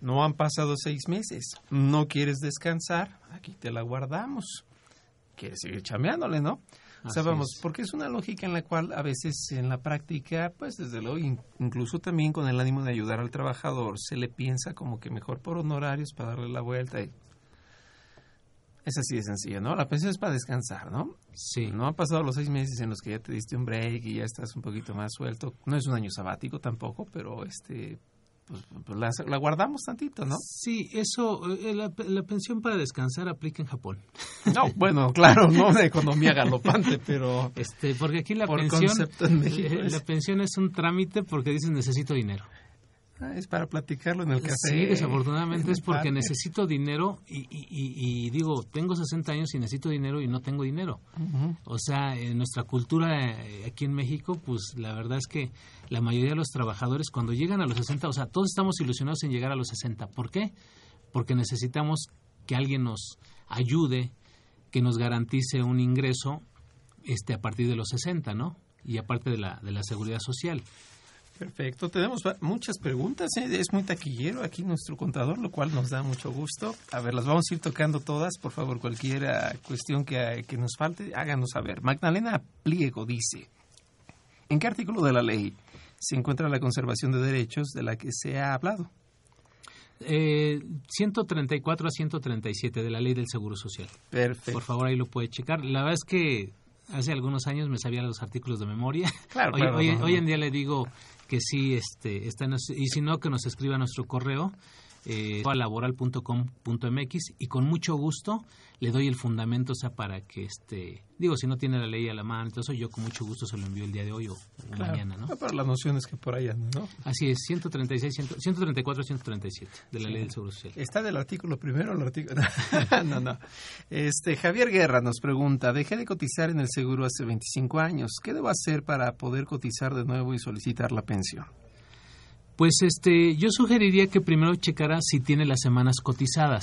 No han pasado seis meses. No quieres descansar, aquí te la guardamos. Quieres seguir chameándole, ¿no? O sea, vamos, porque es una lógica en la cual a veces en la práctica, pues desde luego, incluso también con el ánimo de ayudar al trabajador, se le piensa como que mejor por honorarios para darle la vuelta. Y es así de sencillo, ¿no? La pensión es para descansar, ¿no? Sí. No han pasado los seis meses en los que ya te diste un break y ya estás un poquito más suelto. No es un año sabático tampoco, pero este pues, pues la, la, guardamos tantito, ¿no? Sí, eso, eh, la, la, pensión para descansar aplica en Japón. No, bueno, claro, no de economía galopante, pero... Este, porque aquí la pensión, eh, la pensión es un trámite porque dices necesito dinero. Ah, es para platicarlo en el café. Sí, desafortunadamente es porque necesito dinero y, y, y, digo, tengo 60 años y necesito dinero y no tengo dinero. O sea, en nuestra cultura eh, aquí en México, pues la verdad es que la mayoría de los trabajadores cuando llegan a los 60, o sea, todos estamos ilusionados en llegar a los 60. ¿Por qué? Porque necesitamos que alguien nos ayude, que nos garantice un ingreso este a partir de los 60, ¿no? Y aparte de la, de la seguridad social. Perfecto, tenemos muchas preguntas, ¿eh? es muy taquillero aquí nuestro contador, lo cual nos da mucho gusto. A ver, las vamos a ir tocando todas, por favor, cualquier cuestión que, que nos falte, háganos saber. Magdalena Pliego dice, ¿en qué artículo de la ley se encuentra la conservación de derechos de la que se ha hablado? Eh, 134 a 137 de la ley del Seguro Social. Perfecto. Por favor, ahí lo puede checar. La verdad es que hace algunos años me sabía los artículos de memoria. Claro, hoy, claro, hoy, no, hoy no. en día le digo que sí este, está en- y si no que nos escriba nuestro correo eh, laboral.com.mx y con mucho gusto le doy el fundamento o sea para que este digo si no tiene la ley a la mano entonces yo con mucho gusto se lo envío el día de hoy o, Claro, mañana no no, para las nociones que por ahí andan, ¿no? así es 136 100 134 137 de la Sí. ley del seguro social ¿Está del artículo primero el artículo? no, no. Este, Javier Guerra nos pregunta, dejé de cotizar en el seguro hace 25 años. ¿Qué debo hacer para poder cotizar de nuevo y solicitar la pensión? Pues este, yo sugeriría que primero checara si tiene las semanas cotizadas,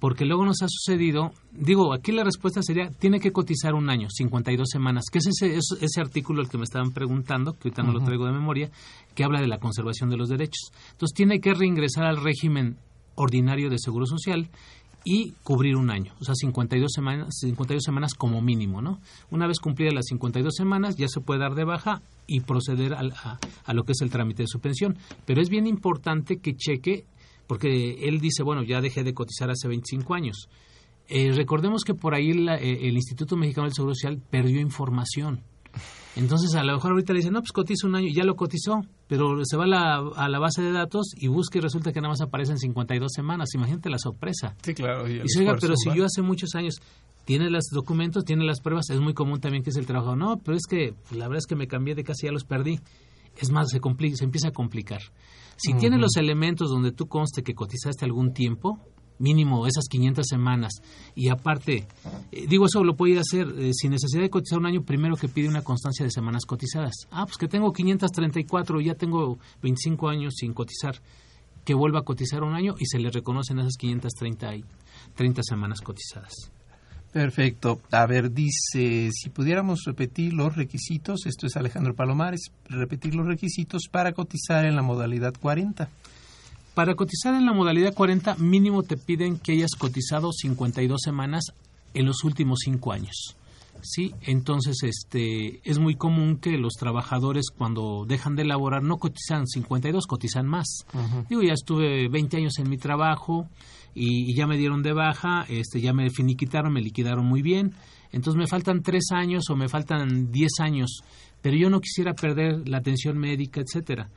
porque luego nos ha sucedido, digo, aquí la respuesta sería, tiene que cotizar un año, 52 semanas, que es ese, es- ese artículo al que me estaban preguntando, que ahorita no lo traigo de memoria, que habla de la conservación de los derechos. Entonces tiene que reingresar al régimen ordinario de Seguro Social y cubrir un año, o sea, 52 semanas, 52 semanas como mínimo, ¿no? Una vez cumplidas las 52 semanas ya se puede dar de baja y proceder a, a lo que es el trámite de su pensión. Pero es bien importante que cheque, porque él dice, bueno, ya dejé de cotizar hace 25 años. Eh, recordemos que por ahí la- eh, el Instituto Mexicano del Seguro Social perdió información. Entonces, a lo mejor ahorita le dicen, no, pues cotiza un año, y ya lo cotizó, pero se va a la, a la base de datos y busca y resulta que nada más aparecen 52 semanas. Imagínate la sorpresa. Sí, claro. Y dice, oiga, pero si yo hace muchos años tiene los documentos, tiene las pruebas, es muy común también que es el trabajo. No, pero es que pues, la verdad es que me cambié de casa y ya los perdí. Es más, se, compli- se empieza a complicar. Si tiene Ujú. los elementos donde tú conste que cotizaste algún tiempo, mínimo esas 500 semanas, y aparte, eh, digo, eso lo puede ir a hacer eh, sin necesidad de cotizar un año, primero que pide una constancia de semanas cotizadas. Ah, pues que tengo 534 y ya tengo 25 años sin cotizar. Que vuelva a cotizar un año y se le reconocen esas 530 y 30 semanas cotizadas. Perfecto. A ver, dice, si pudiéramos repetir los requisitos, esto es Alejandro Palomares, repetir los requisitos para cotizar en la modalidad 40. Para cotizar en la modalidad 40, mínimo te piden que hayas cotizado 52 semanas en los últimos cinco años. Sí, entonces este es muy común que los trabajadores cuando dejan de laborar no cotizan 52, cotizan más. Digo, ya estuve 20 años en mi trabajo y, y, ya me dieron de baja, este ya me finiquitaron, me liquidaron muy bien. Entonces me faltan tres años o me faltan 10 años, pero yo no quisiera perder la atención médica, etcétera.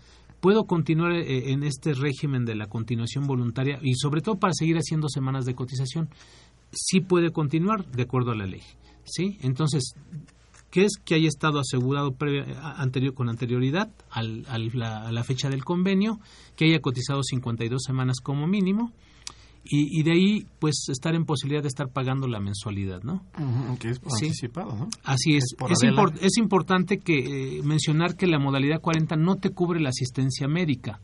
Puedo continuar eh, en este régimen de la continuación voluntaria y sobre todo para seguir haciendo semanas de cotización. Sí puede continuar de acuerdo a la ley. ¿sí? Entonces, ¿qué es que haya estado asegurado anterior, con anterioridad al, la, a la fecha del convenio, que haya cotizado 52 semanas como mínimo? Y, y, de ahí, pues, estar en posibilidad de estar pagando la mensualidad, ¿no? que es Sí. anticipado, ¿no? Así es. por Es, es importante que eh, mencionar que la modalidad 40 no te cubre la asistencia médica.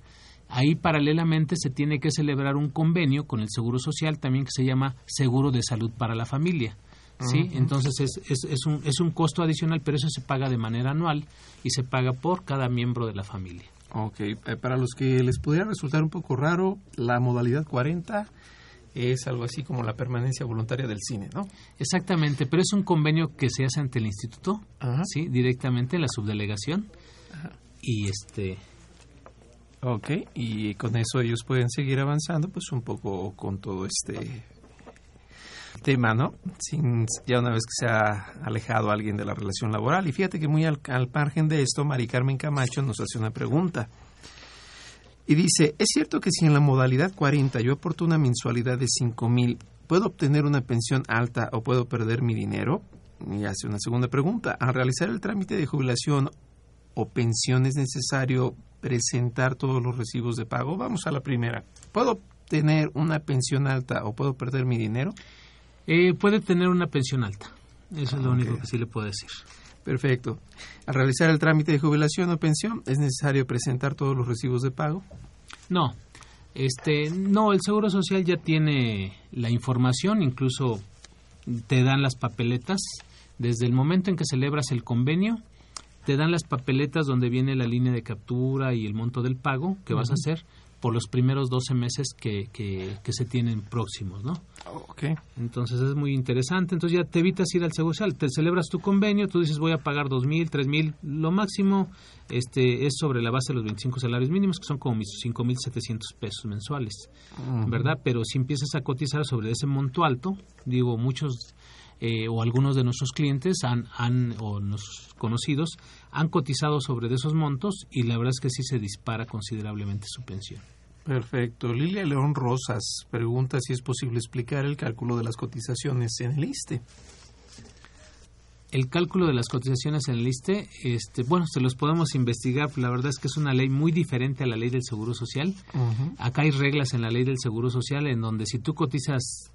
Ahí paralelamente se tiene que celebrar un convenio con el Seguro Social también que se llama Seguro de Salud para la Familia. ¿sí? Entonces es, es, es, un, es un costo adicional, pero eso se paga de manera anual y se paga por cada miembro de la familia. Ok, eh, para los que les pudiera resultar un poco raro, la modalidad 40 es algo así como la permanencia voluntaria del cine, ¿no? Exactamente, pero es un convenio que se hace ante el instituto, sí, directamente en la subdelegación. Y este Ok, y con eso ellos pueden seguir avanzando, pues un poco con todo este tema, ¿no? Sin, ya una vez que se ha alejado alguien de la relación laboral. Y fíjate que muy al, al margen de esto, Mari Carmen Camacho nos hace una pregunta. Y dice, ¿es cierto que si en la modalidad 40 yo aporto una mensualidad de 5 mil, ¿puedo obtener una pensión alta o puedo perder mi dinero? Y hace una segunda pregunta. Al realizar el trámite de jubilación o pensión es necesario presentar todos los recibos de pago? Vamos a la primera. ¿Puedo obtener una pensión alta o puedo perder mi dinero? Eh, puede tener una pensión alta. Eso es lo Ok. único que sí le puedo decir. Perfecto. Al realizar el trámite de jubilación o pensión, ¿es necesario presentar todos los recibos de pago? No, este, no, el Seguro Social ya tiene la información, incluso te dan las papeletas. Desde el momento en que celebras el convenio, te dan las papeletas donde viene la línea de captura y el monto del pago que vas a hacer por los primeros 12 meses que, que, que se tienen próximos, ¿no? Ok. Entonces es muy interesante. Entonces ya te evitas ir al Seguro Social. Te celebras tu convenio, tú dices voy a pagar dos mil, tres mil. Lo máximo este, es sobre la base de los 25 salarios mínimos, que son como mis 5.700 pesos mensuales. ¿verdad? Pero si empiezas a cotizar sobre ese monto alto, digo, muchos eh, o algunos de nuestros clientes han, han, o nuestros conocidos han cotizado sobre de esos montos y la verdad es que sí se dispara considerablemente su pensión. Perfecto. Lilia León Rosas pregunta si es posible explicar el cálculo de las cotizaciones en el ISTE. el cálculo de las cotizaciones en el ISTE, este, bueno, se los podemos investigar, la verdad es que es una ley muy diferente a la ley del Seguro Social. Acá hay reglas en la ley del Seguro Social en donde si tú cotizas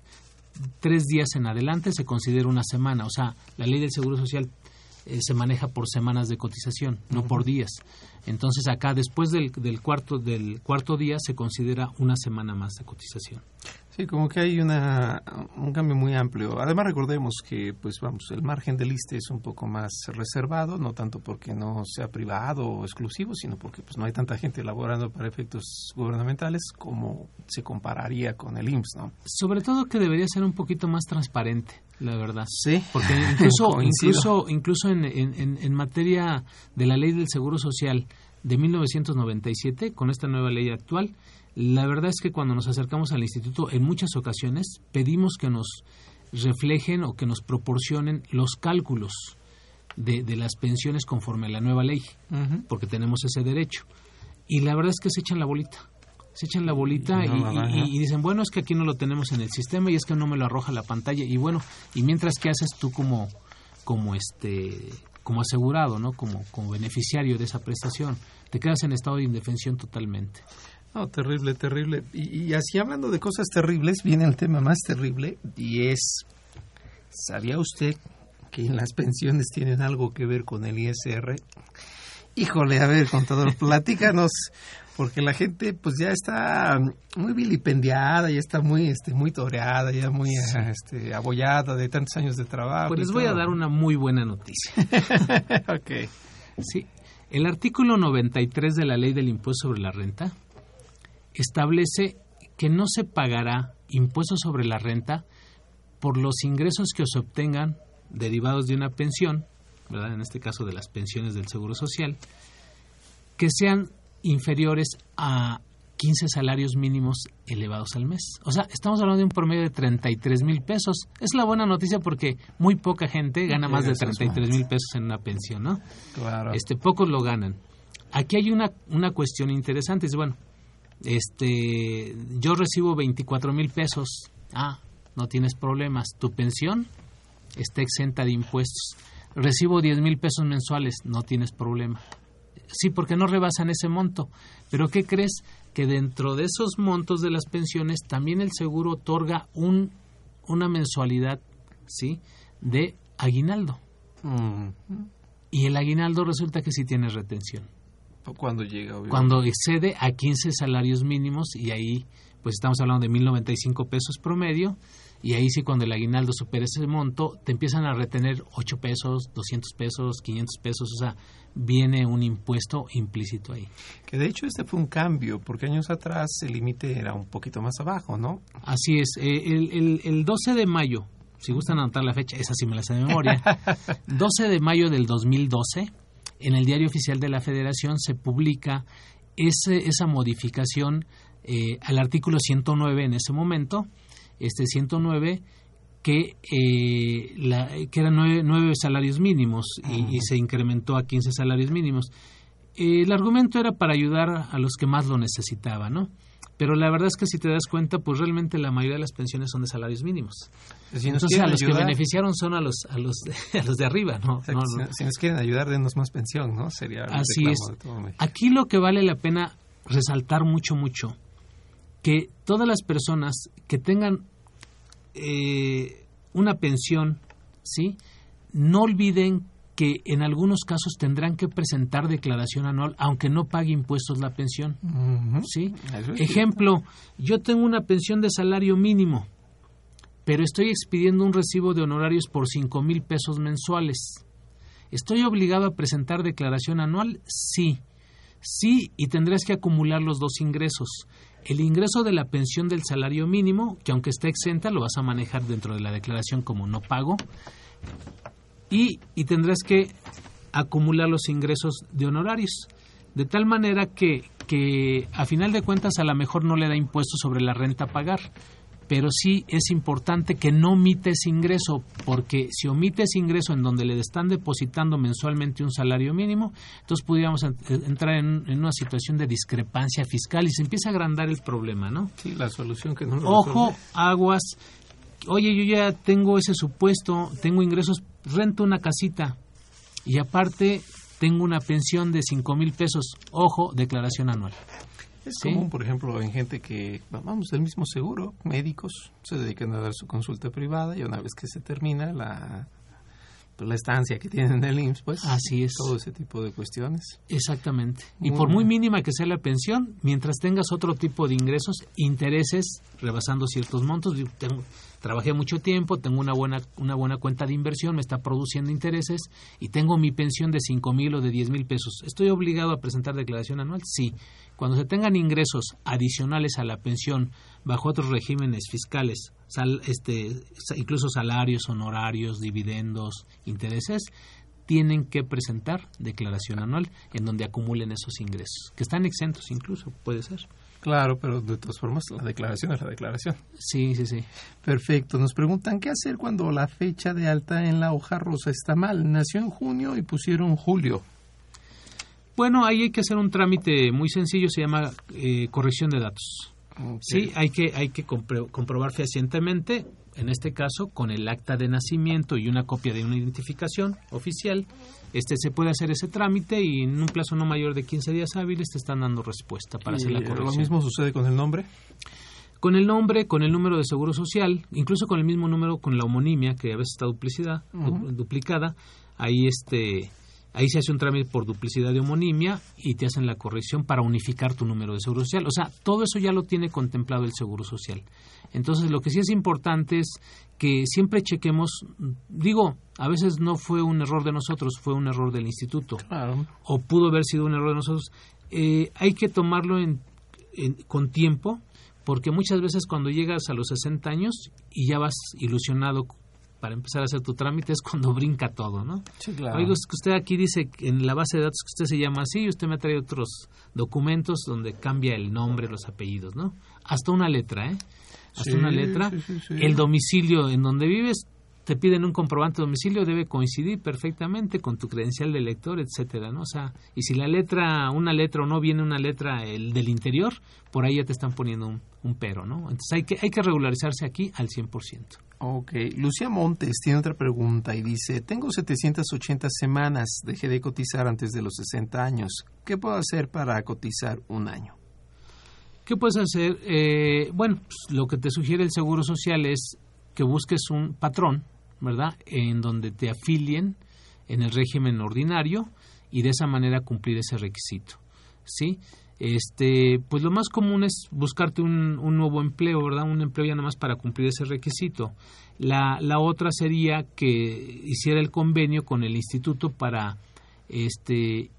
tres días en adelante se considera una semana, o sea, la ley del Seguro Social eh, se maneja por semanas de cotización, no por días. Entonces acá después del, del cuarto del cuarto día se considera una semana más de cotización. Sí, como que hay una, un cambio muy amplio. Además, recordemos que, pues vamos, el margen del ISTE es un poco más reservado, no tanto porque no sea privado o exclusivo, sino porque pues no hay tanta gente laborando para efectos gubernamentales como se compararía con el IMSS, ¿no? Sobre todo que debería ser un poquito más transparente, la verdad. Sí. Porque incluso, incluso, incluso en- en- en materia de la ley del Seguro Social de 1997, con esta nueva ley actual, la verdad es que cuando nos acercamos al instituto, en muchas ocasiones pedimos que nos reflejen o que nos proporcionen los cálculos de, de las pensiones conforme a la nueva ley, porque tenemos ese derecho. Y la verdad es que se echan la bolita. Se echan la bolita y dicen, bueno, es que aquí no lo tenemos en el sistema y es que no me lo arroja la pantalla. Y bueno, y mientras, ¿qué haces tú como, como este como asegurado, ¿no? Como, como beneficiario de esa prestación. Te quedas en estado de indefensión totalmente. No, terrible, terrible. Y, y así hablando de cosas terribles, viene el tema más terrible y es, ¿sabía usted que las pensiones tienen algo que ver con el ISR? Híjole, a ver, contador, platícanos, porque la gente pues ya está muy vilipendiada, ya está muy este muy toreada, ya muy este abollada de tantos años de trabajo. Pues les voy a dar una muy buena noticia. ok. Sí, el artículo 93 de la Ley del Impuesto sobre la Renta establece que no se pagará impuestos sobre la renta por los ingresos que se obtengan derivados de una pensión, ¿verdad? en este caso de las pensiones del Seguro Social, que sean inferiores a 15 salarios mínimos elevados al mes. O sea, estamos hablando de un promedio de 33 mil pesos. Es la buena noticia porque muy poca gente gana más de 33 mil pesos en una pensión, ¿no? Claro. Este, pocos lo ganan. Aquí hay una, una cuestión interesante. Es, bueno, este, yo recibo 24 mil pesos. Ah, no tienes problemas. Tu pensión está exenta de impuestos. Recibo 10 mil pesos mensuales. No tienes problema. Sí, porque no rebasan ese monto. Pero ¿qué crees? Que dentro de esos montos de las pensiones también el seguro otorga un, una mensualidad, ¿sí? De aguinaldo. Mm. Y el aguinaldo resulta que sí tiene retención. Cuando llega, obviamente. Cuando excede a 15 salarios mínimos y ahí pues estamos hablando de 1095 pesos promedio y ahí sí cuando el aguinaldo supera ese monto te empiezan a retener 8 pesos, 200 pesos, 500 pesos, o sea, viene un impuesto implícito ahí. Que de hecho este fue un cambio, porque años atrás el límite era un poquito más abajo, ¿no? Así es, eh, el, el, el 12 de mayo, si gustan anotar la fecha, esa sí me la sé de memoria, 12 de mayo del 2012, en el Diario Oficial de la Federación se publica ese, esa modificación eh, al artículo 109 en ese momento, este 109 que, eh, la, que eran nueve, nueve salarios mínimos y, y, se incrementó a 15 salarios mínimos. Eh, el argumento era para ayudar a los que más lo necesitaban, ¿no? Pero la verdad es que si te das cuenta, pues realmente la mayoría de las pensiones son de salarios mínimos. Si Entonces a los ayudar, que beneficiaron son a los a los de, a los de arriba, ¿no? O sea, no, si, no. si, nos quieren ayudar, denos más pensión, ¿no? Sería Así es. Aquí lo que vale la pena resaltar mucho, mucho, que todas las personas que tengan eh, una pensión, ¿sí? No olviden que en algunos casos tendrán que presentar declaración anual aunque no pague impuestos la pensión. Uh -huh. ¿Sí? Ejemplo, yo tengo una pensión de salario mínimo, pero estoy expidiendo un recibo de honorarios por cinco mil pesos mensuales. ¿Estoy obligado a presentar declaración anual? Sí. Sí, y tendrás que acumular los dos ingresos. El ingreso de la pensión del salario mínimo, que aunque esté exenta, lo vas a manejar dentro de la declaración como no pago. Y, y tendrás que acumular los ingresos de honorarios. De tal manera que, que a final de cuentas a lo mejor no le da impuesto sobre la renta a pagar, pero sí es importante que no omites ingreso, porque si omites ingreso en donde le están depositando mensualmente un salario mínimo, entonces pudiéramos entrar en, en, una situación de discrepancia fiscal y se empieza a agrandar el problema, ¿no? Sí, la solución que no lo Ojo, aguas. Oye, yo ya tengo ese supuesto, tengo ingresos, rento una casita y aparte tengo una pensión de cinco mil pesos. Ojo, declaración anual. Es ¿Sí? común, por ejemplo, en gente que, vamos, del mismo seguro, médicos, se dedican a dar su consulta privada y una vez que se termina la, pues, la estancia que tienen en el IMSS, pues así es todo ese tipo de cuestiones. Exactamente. Muy y por muy mínima que sea la pensión, mientras tengas otro tipo de ingresos, intereses rebasando ciertos montos, tengo, trabajé mucho tiempo, tengo una buena una buena cuenta de inversión, me está produciendo intereses y tengo mi pensión de cinco mil o de diez mil pesos. ¿Estoy obligado a presentar declaración anual? Sí. Cuando se tengan ingresos adicionales a la pensión bajo otros regímenes fiscales, sal, este, incluso salarios, honorarios, dividendos, intereses, tienen que presentar declaración anual en donde acumulen esos ingresos, que están exentos incluso, puede ser. Claro, pero de todas formas la declaración es la declaración. Sí, sí, sí. Perfecto. Nos preguntan qué hacer cuando la fecha de alta en la hoja rosa está mal. Nació en junio y pusieron julio. Bueno, ahí hay que hacer un trámite muy sencillo, se llama eh, corrección de datos. Okay. Sí, hay que, hay que compro comprobar fehacientemente, en este caso, con el acta de nacimiento y una copia de una identificación oficial, este se puede hacer ese trámite y en un plazo no mayor de 15 días hábiles te están dando respuesta para hacer la corrección. ¿Lo mismo sucede con el nombre? Con el nombre, con el número de seguro social, incluso con el mismo número, con la homonimia, que a veces está duplicidad, uh -huh. duplicada, ahí este Ahí se hace un trámite por duplicidad de homonimia y te hacen la corrección para unificar tu número de seguro social. O sea, todo eso ya lo tiene contemplado el seguro social. Entonces, lo que sí es importante es que siempre chequemos, digo, a veces no fue un error de nosotros, fue un error del instituto. Claro. O pudo haber sido un error de nosotros. Eh, hay que tomarlo en con tiempo, porque muchas veces cuando llegas a los 60 años y ya vas ilusionado para empezar a hacer tu trámite es cuando brinca todo, ¿no? Sí, claro. Que usted aquí dice en la base de datos que usted se llama así y usted me trae otros documentos donde cambia el nombre, los apellidos, ¿no? Hasta una letra, ¿eh? Hasta Sí, una letra. sí. El domicilio en donde vives, te piden un comprobante de domicilio, debe coincidir perfectamente con tu credencial de lector, etcétera, ¿no? O sea, y si la letra, una letra o no viene una letra el del interior, por ahí ya te están poniendo un, un pero, ¿no? Entonces hay que, hay que regularizarse aquí al 100%. Ok, Lucía Montes tiene otra pregunta y dice, tengo 780 semanas, dejé de cotizar antes de los 60 años. ¿Qué puedo hacer para cotizar un año? ¿Qué puedes hacer? Eh, bueno, pues, lo que te sugiere el Seguro Social es que busques un patrón, ¿verdad? En donde te afilien en el régimen ordinario y de esa manera cumplir ese requisito, ¿sí? Este, pues lo más común es buscarte un, un nuevo empleo, ¿verdad? Un empleo ya nada más para cumplir ese requisito. La, la otra sería que hiciera el convenio con el instituto para este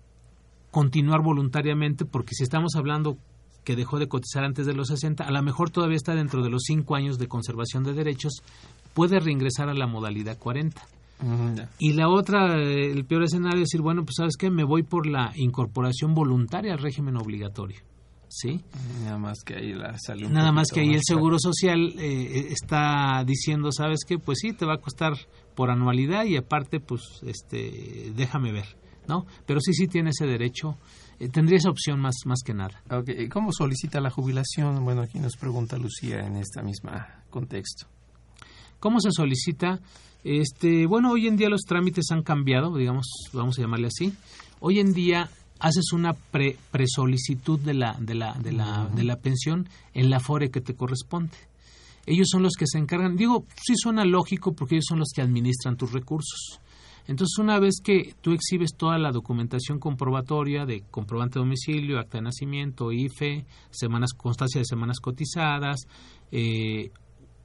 continuar voluntariamente, porque si estamos hablando que dejó de cotizar antes de los 60, a lo mejor todavía está dentro de los 5 años de conservación de derechos, puede reingresar a la modalidad 40. Y la otra, eh, el peor escenario es decir, bueno, pues sabes qué, me voy por la incorporación voluntaria al régimen obligatorio. ¿Sí? Nada más que ahí la sale un Nada más poquito que ahí el más. Seguro Social eh, está diciendo, ¿sabes qué? Pues sí, te va a costar por anualidad y aparte, pues, este, déjame ver, ¿no? Pero sí, sí tiene ese derecho, eh, tendría esa opción más, más que nada. Ok, ¿y ¿Cómo solicita la jubilación? Bueno, aquí nos pregunta Lucía en este mismo contexto. ¿Cómo se solicita? Este, bueno, hoy en día los trámites han cambiado, digamos, vamos a llamarle así. Hoy en día haces una pre, presolicitud de la, de, la, de, la, de la pensión en la FORE que te corresponde. Ellos son los que se encargan, digo, sí suena lógico porque ellos son los que administran tus recursos. Entonces, una vez que tú exhibes toda la documentación comprobatoria de comprobante de domicilio, acta de nacimiento, IFE, semanas, constancia de semanas cotizadas, eh,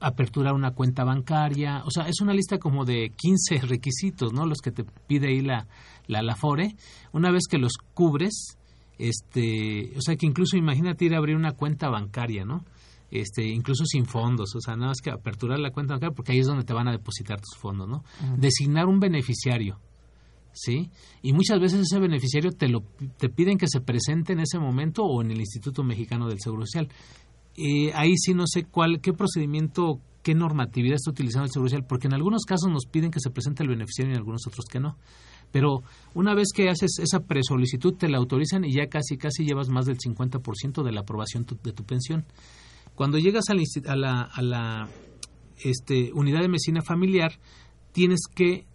aperturar una cuenta bancaria, o sea, es una lista como de 15 requisitos, ¿no? Los que te pide ahí la, la, la FORE. Una vez que los cubres, este, o sea, que incluso imagínate ir a abrir una cuenta bancaria, ¿no? Este, incluso sin fondos, o sea, nada más que aperturar la cuenta bancaria porque ahí es donde te van a depositar tus fondos, ¿no? Designar un beneficiario, ¿sí? Y muchas veces ese beneficiario te lo te piden que se presente en ese momento o en el Instituto Mexicano del Seguro Social. Eh, ahí sí no sé cuál, qué procedimiento, qué normatividad está utilizando el Seguro Social, porque en algunos casos nos piden que se presente el beneficiario y en algunos otros que no. Pero una vez que haces esa presolicitud, te la autorizan y ya casi, casi llevas más del 50% de la aprobación tu- de tu pensión. Cuando llegas al insti- a la, a la este, unidad de medicina familiar, tienes que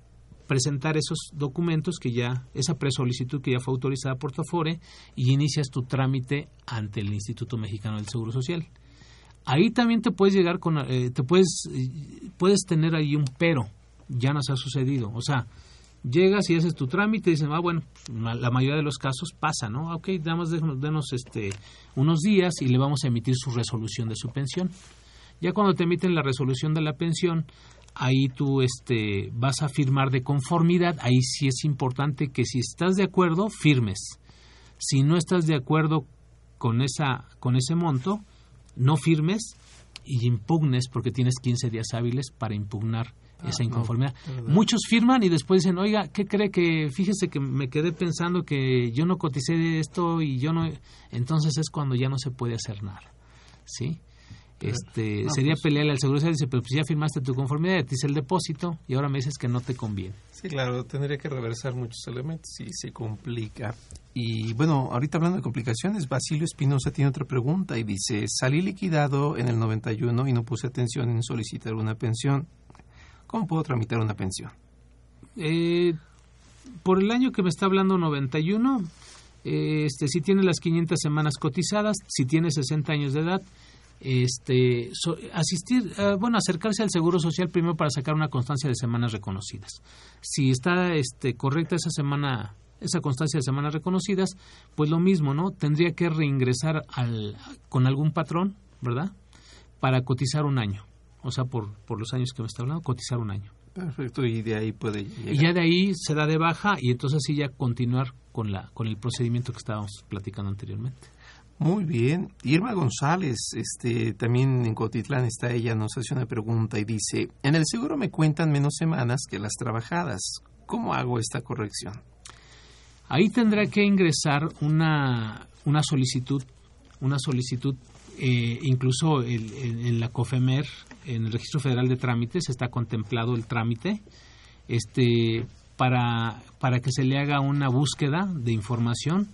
presentar esos documentos que ya, esa presolicitud que ya fue autorizada por tu Afore y inicias tu trámite ante el Instituto Mexicano del Seguro Social. Ahí también te puedes llegar con, eh, te puedes, eh, puedes tener ahí un pero, ya nos ha sucedido, o sea, llegas y haces tu trámite y dicen, ah, bueno, la mayoría de los casos pasa, ¿no? Ok, damos, denos, denos, este, unos días y le vamos a emitir su resolución de su pensión. Ya cuando te emiten la resolución de la pensión, ahí tú este, vas a firmar de conformidad. Ahí sí es importante que si estás de acuerdo, firmes. Si no estás de acuerdo con, esa, con ese monto, no firmes y impugnes porque tienes 15 días hábiles para impugnar esa no, inconformidad. Muchos firman y después dicen, oiga, ¿qué cree que fíjese que me quedé pensando que yo no coticé de esto y yo no... Entonces es cuando ya no se puede hacer nada. ¿Sí? Este, No, sería pues- pelearle al seguro social dice, pero pues ya firmaste tu conformidad, te hice el depósito y ahora me dices que no te conviene. Sí, claro, tendría que reversar muchos elementos y se complica. Y bueno, ahorita hablando de complicaciones, Basilio Espinosa tiene otra pregunta y dice, salí liquidado en el 91 y no puse atención en solicitar una pensión. ¿Cómo puedo tramitar una pensión? Eh, por el año que me está hablando 91, eh, este, si tiene las 500 semanas cotizadas, si tiene 60 años de edad, este, so- asistir, eh, bueno, acercarse al Seguro Social primero para sacar una constancia de semanas reconocidas. Si está este, correcta esa semana, esa constancia de semanas reconocidas, pues lo mismo, ¿no? Tendría que reingresar al, con algún patrón, ¿verdad? Para cotizar un año. O sea, por, por los años que me está hablando, cotizar un año. Perfecto, y de ahí puede llegar. Y ya de ahí se da de baja y entonces sí ya continuar con la con el procedimiento que estábamos platicando anteriormente. Muy bien. Irma González, este, también en Cotitlán está ella, nos hace una pregunta y dice, en el seguro me cuentan menos semanas que las trabajadas. ¿Cómo hago esta corrección? Ahí tendrá que ingresar una, una solicitud, una solicitud eh, incluso el, en, en la COFEMER, en el Registro Federal de Trámites, está contemplado el trámite este, para, para que se le haga una búsqueda de información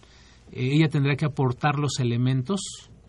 ella tendrá que aportar los elementos,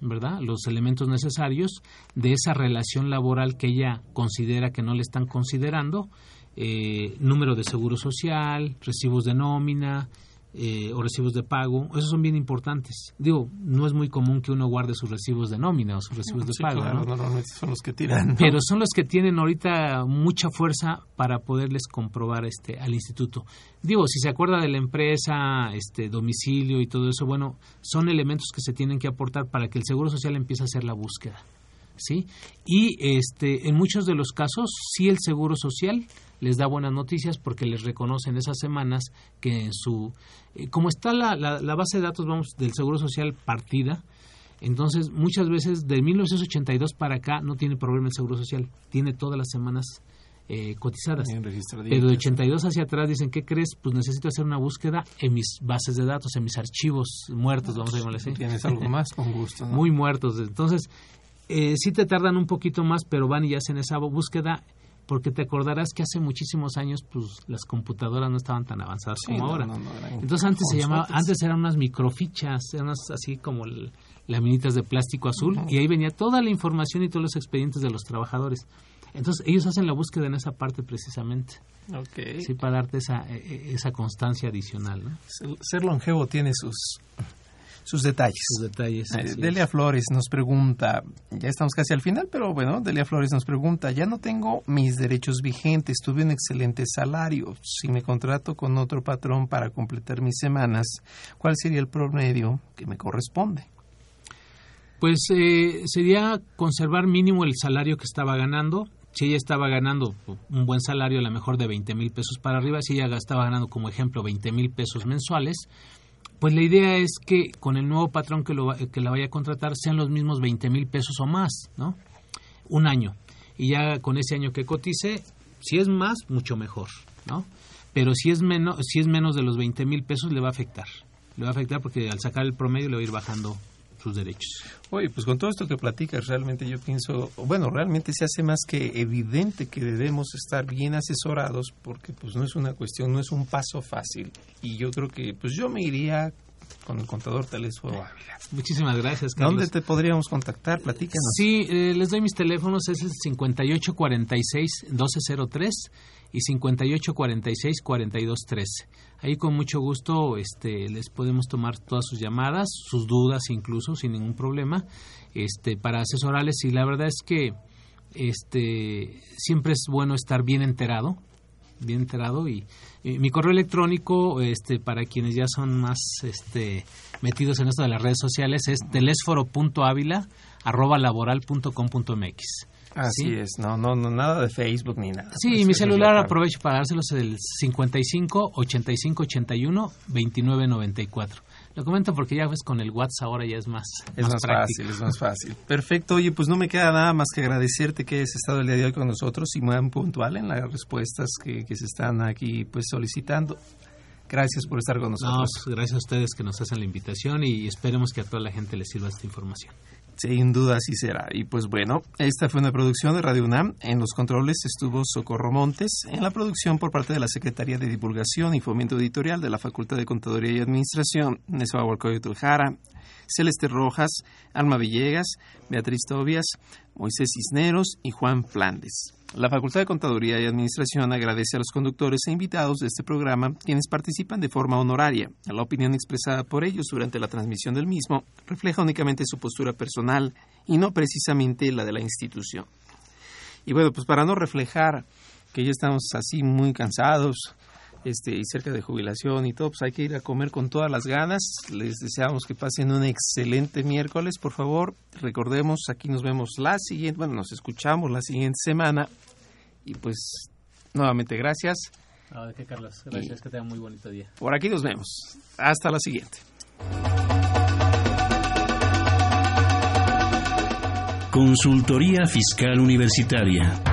¿verdad? Los elementos necesarios de esa relación laboral que ella considera que no le están considerando, eh, número de seguro social, recibos de nómina, eh, o recibos de pago, esos son bien importantes. Digo, no es muy común que uno guarde sus recibos de nómina o sus recibos de pago, claro, ¿no? normalmente son los que tiran. ¿no? Pero son los que tienen ahorita mucha fuerza para poderles comprobar este al instituto. Digo, si se acuerda de la empresa, este domicilio y todo eso, bueno, son elementos que se tienen que aportar para que el Seguro Social empiece a hacer la búsqueda. ¿Sí? Y este en muchos de los casos sí el Seguro Social les da buenas noticias porque les reconocen esas semanas que en su eh, como está la, la, la base de datos vamos del Seguro Social partida, entonces, muchas veces de 1982 para acá no tiene problema el Seguro Social, tiene todas las semanas eh, cotizadas. Pero de 82 hacia atrás dicen, ¿qué crees? Pues necesito hacer una búsqueda en mis bases de datos, en mis archivos muertos, vamos a llamarle así. Tienes algo más con gusto. ¿no? Muy muertos. Entonces, eh, sí te tardan un poquito más, pero van y hacen esa búsqueda porque te acordarás que hace muchísimos años pues las computadoras no estaban tan avanzadas Sí, como no, ahora. no, no, eran Entonces antes se llamaba, antes eran unas microfichas, eran unas así como el- laminitas de plástico azul y ahí venía toda la información y todos los expedientes de los trabajadores. Entonces ellos hacen la búsqueda en esa parte precisamente, Ok. sí para darte esa eh, eh, esa constancia adicional, Ser longevo tiene sus, sus detalles. Sus detalles. Eh, Delia es. Flores nos pregunta, ya estamos casi al final, pero bueno, Delia Flores nos pregunta, ya no tengo mis derechos vigentes, tuve un excelente salario, si me contrato con otro patrón para completar mis semanas, ¿cuál sería el promedio que me corresponde? Pues eh, sería conservar mínimo el salario que estaba ganando. Si ella estaba ganando un buen salario, a lo mejor de 20 mil pesos para arriba, si ella estaba ganando, como ejemplo, 20 mil pesos mensuales, pues la idea es que con el nuevo patrón que, lo, que la vaya a contratar sean los mismos 20 mil pesos o más, ¿no? Un año. Y ya con ese año que cotice, si es más, mucho mejor, ¿no? Pero si es, menos, si es menos de los 20 mil pesos, le va a afectar. Le va a afectar porque al sacar el promedio le va a ir bajando sus derechos. Oye, pues con todo esto que platicas, realmente yo pienso, bueno, realmente se hace más que evidente que debemos estar bien asesorados porque pues no es una cuestión, no es un paso fácil. Y yo creo que pues yo me iría con el contador Telesfo Ávila. Muchísimas gracias, Carlos. ¿Dónde te podríamos contactar? Platícanos. Sí, eh, les doy mis teléfonos, es el 5846-1203 y 5846-4213. Ahí con mucho gusto este, les podemos tomar todas sus llamadas, sus dudas incluso, sin ningún problema, este, para asesorarles. Y la verdad es que este, siempre es bueno estar bien enterado, bien enterado y, mi correo electrónico este para quienes ya son más este metidos en esto de las redes sociales es telesforo.ávila arroba laboral.com.mx Así ¿Sí? es, no, no, no, nada de Facebook ni nada. Sí, mi celular la- aprovecho para dárselos el 55 85 81 29 94. Lo comento porque ya ves con el WhatsApp ahora ya es más, Es más fácil, es más fácil. Perfecto, oye, pues no me queda nada más que agradecerte que hayas estado el día de hoy con nosotros y muy puntual en las respuestas que, que se están aquí pues solicitando. Gracias por estar con No, nosotros. pues, gracias a ustedes que nos hacen la invitación y esperemos que a toda la gente les sirva esta información. Sin duda así será. Y pues bueno, esta fue una producción de Radio UNAM. En los controles estuvo Socorro Montes. En la producción por parte de la Secretaría de Divulgación y Fomento Editorial de la Facultad de Contaduría y Administración, Nezahualcóyotl Tujara, Celeste Rojas, Alma Villegas, Beatriz Tobias, Moisés Cisneros y Juan Flandes. La Facultad de Contaduría y Administración agradece a los conductores e invitados de este programa quienes participan de forma honoraria. La opinión expresada por ellos durante la transmisión del mismo refleja únicamente su postura personal y no precisamente la de la institución. Y bueno, pues para no reflejar que ya estamos así muy cansados este, y cerca de jubilación y todo, pues hay que ir a comer con todas las ganas. Les deseamos que pasen un excelente miércoles, por favor. Recordemos, aquí nos vemos la siguiente, bueno, nos escuchamos la siguiente semana. Y pues, nuevamente gracias. Ah, ¿De qué, Carlos? Gracias, que tengan muy bonito día. Por aquí nos vemos. Hasta la siguiente. Consultoría Fiscal Universitaria.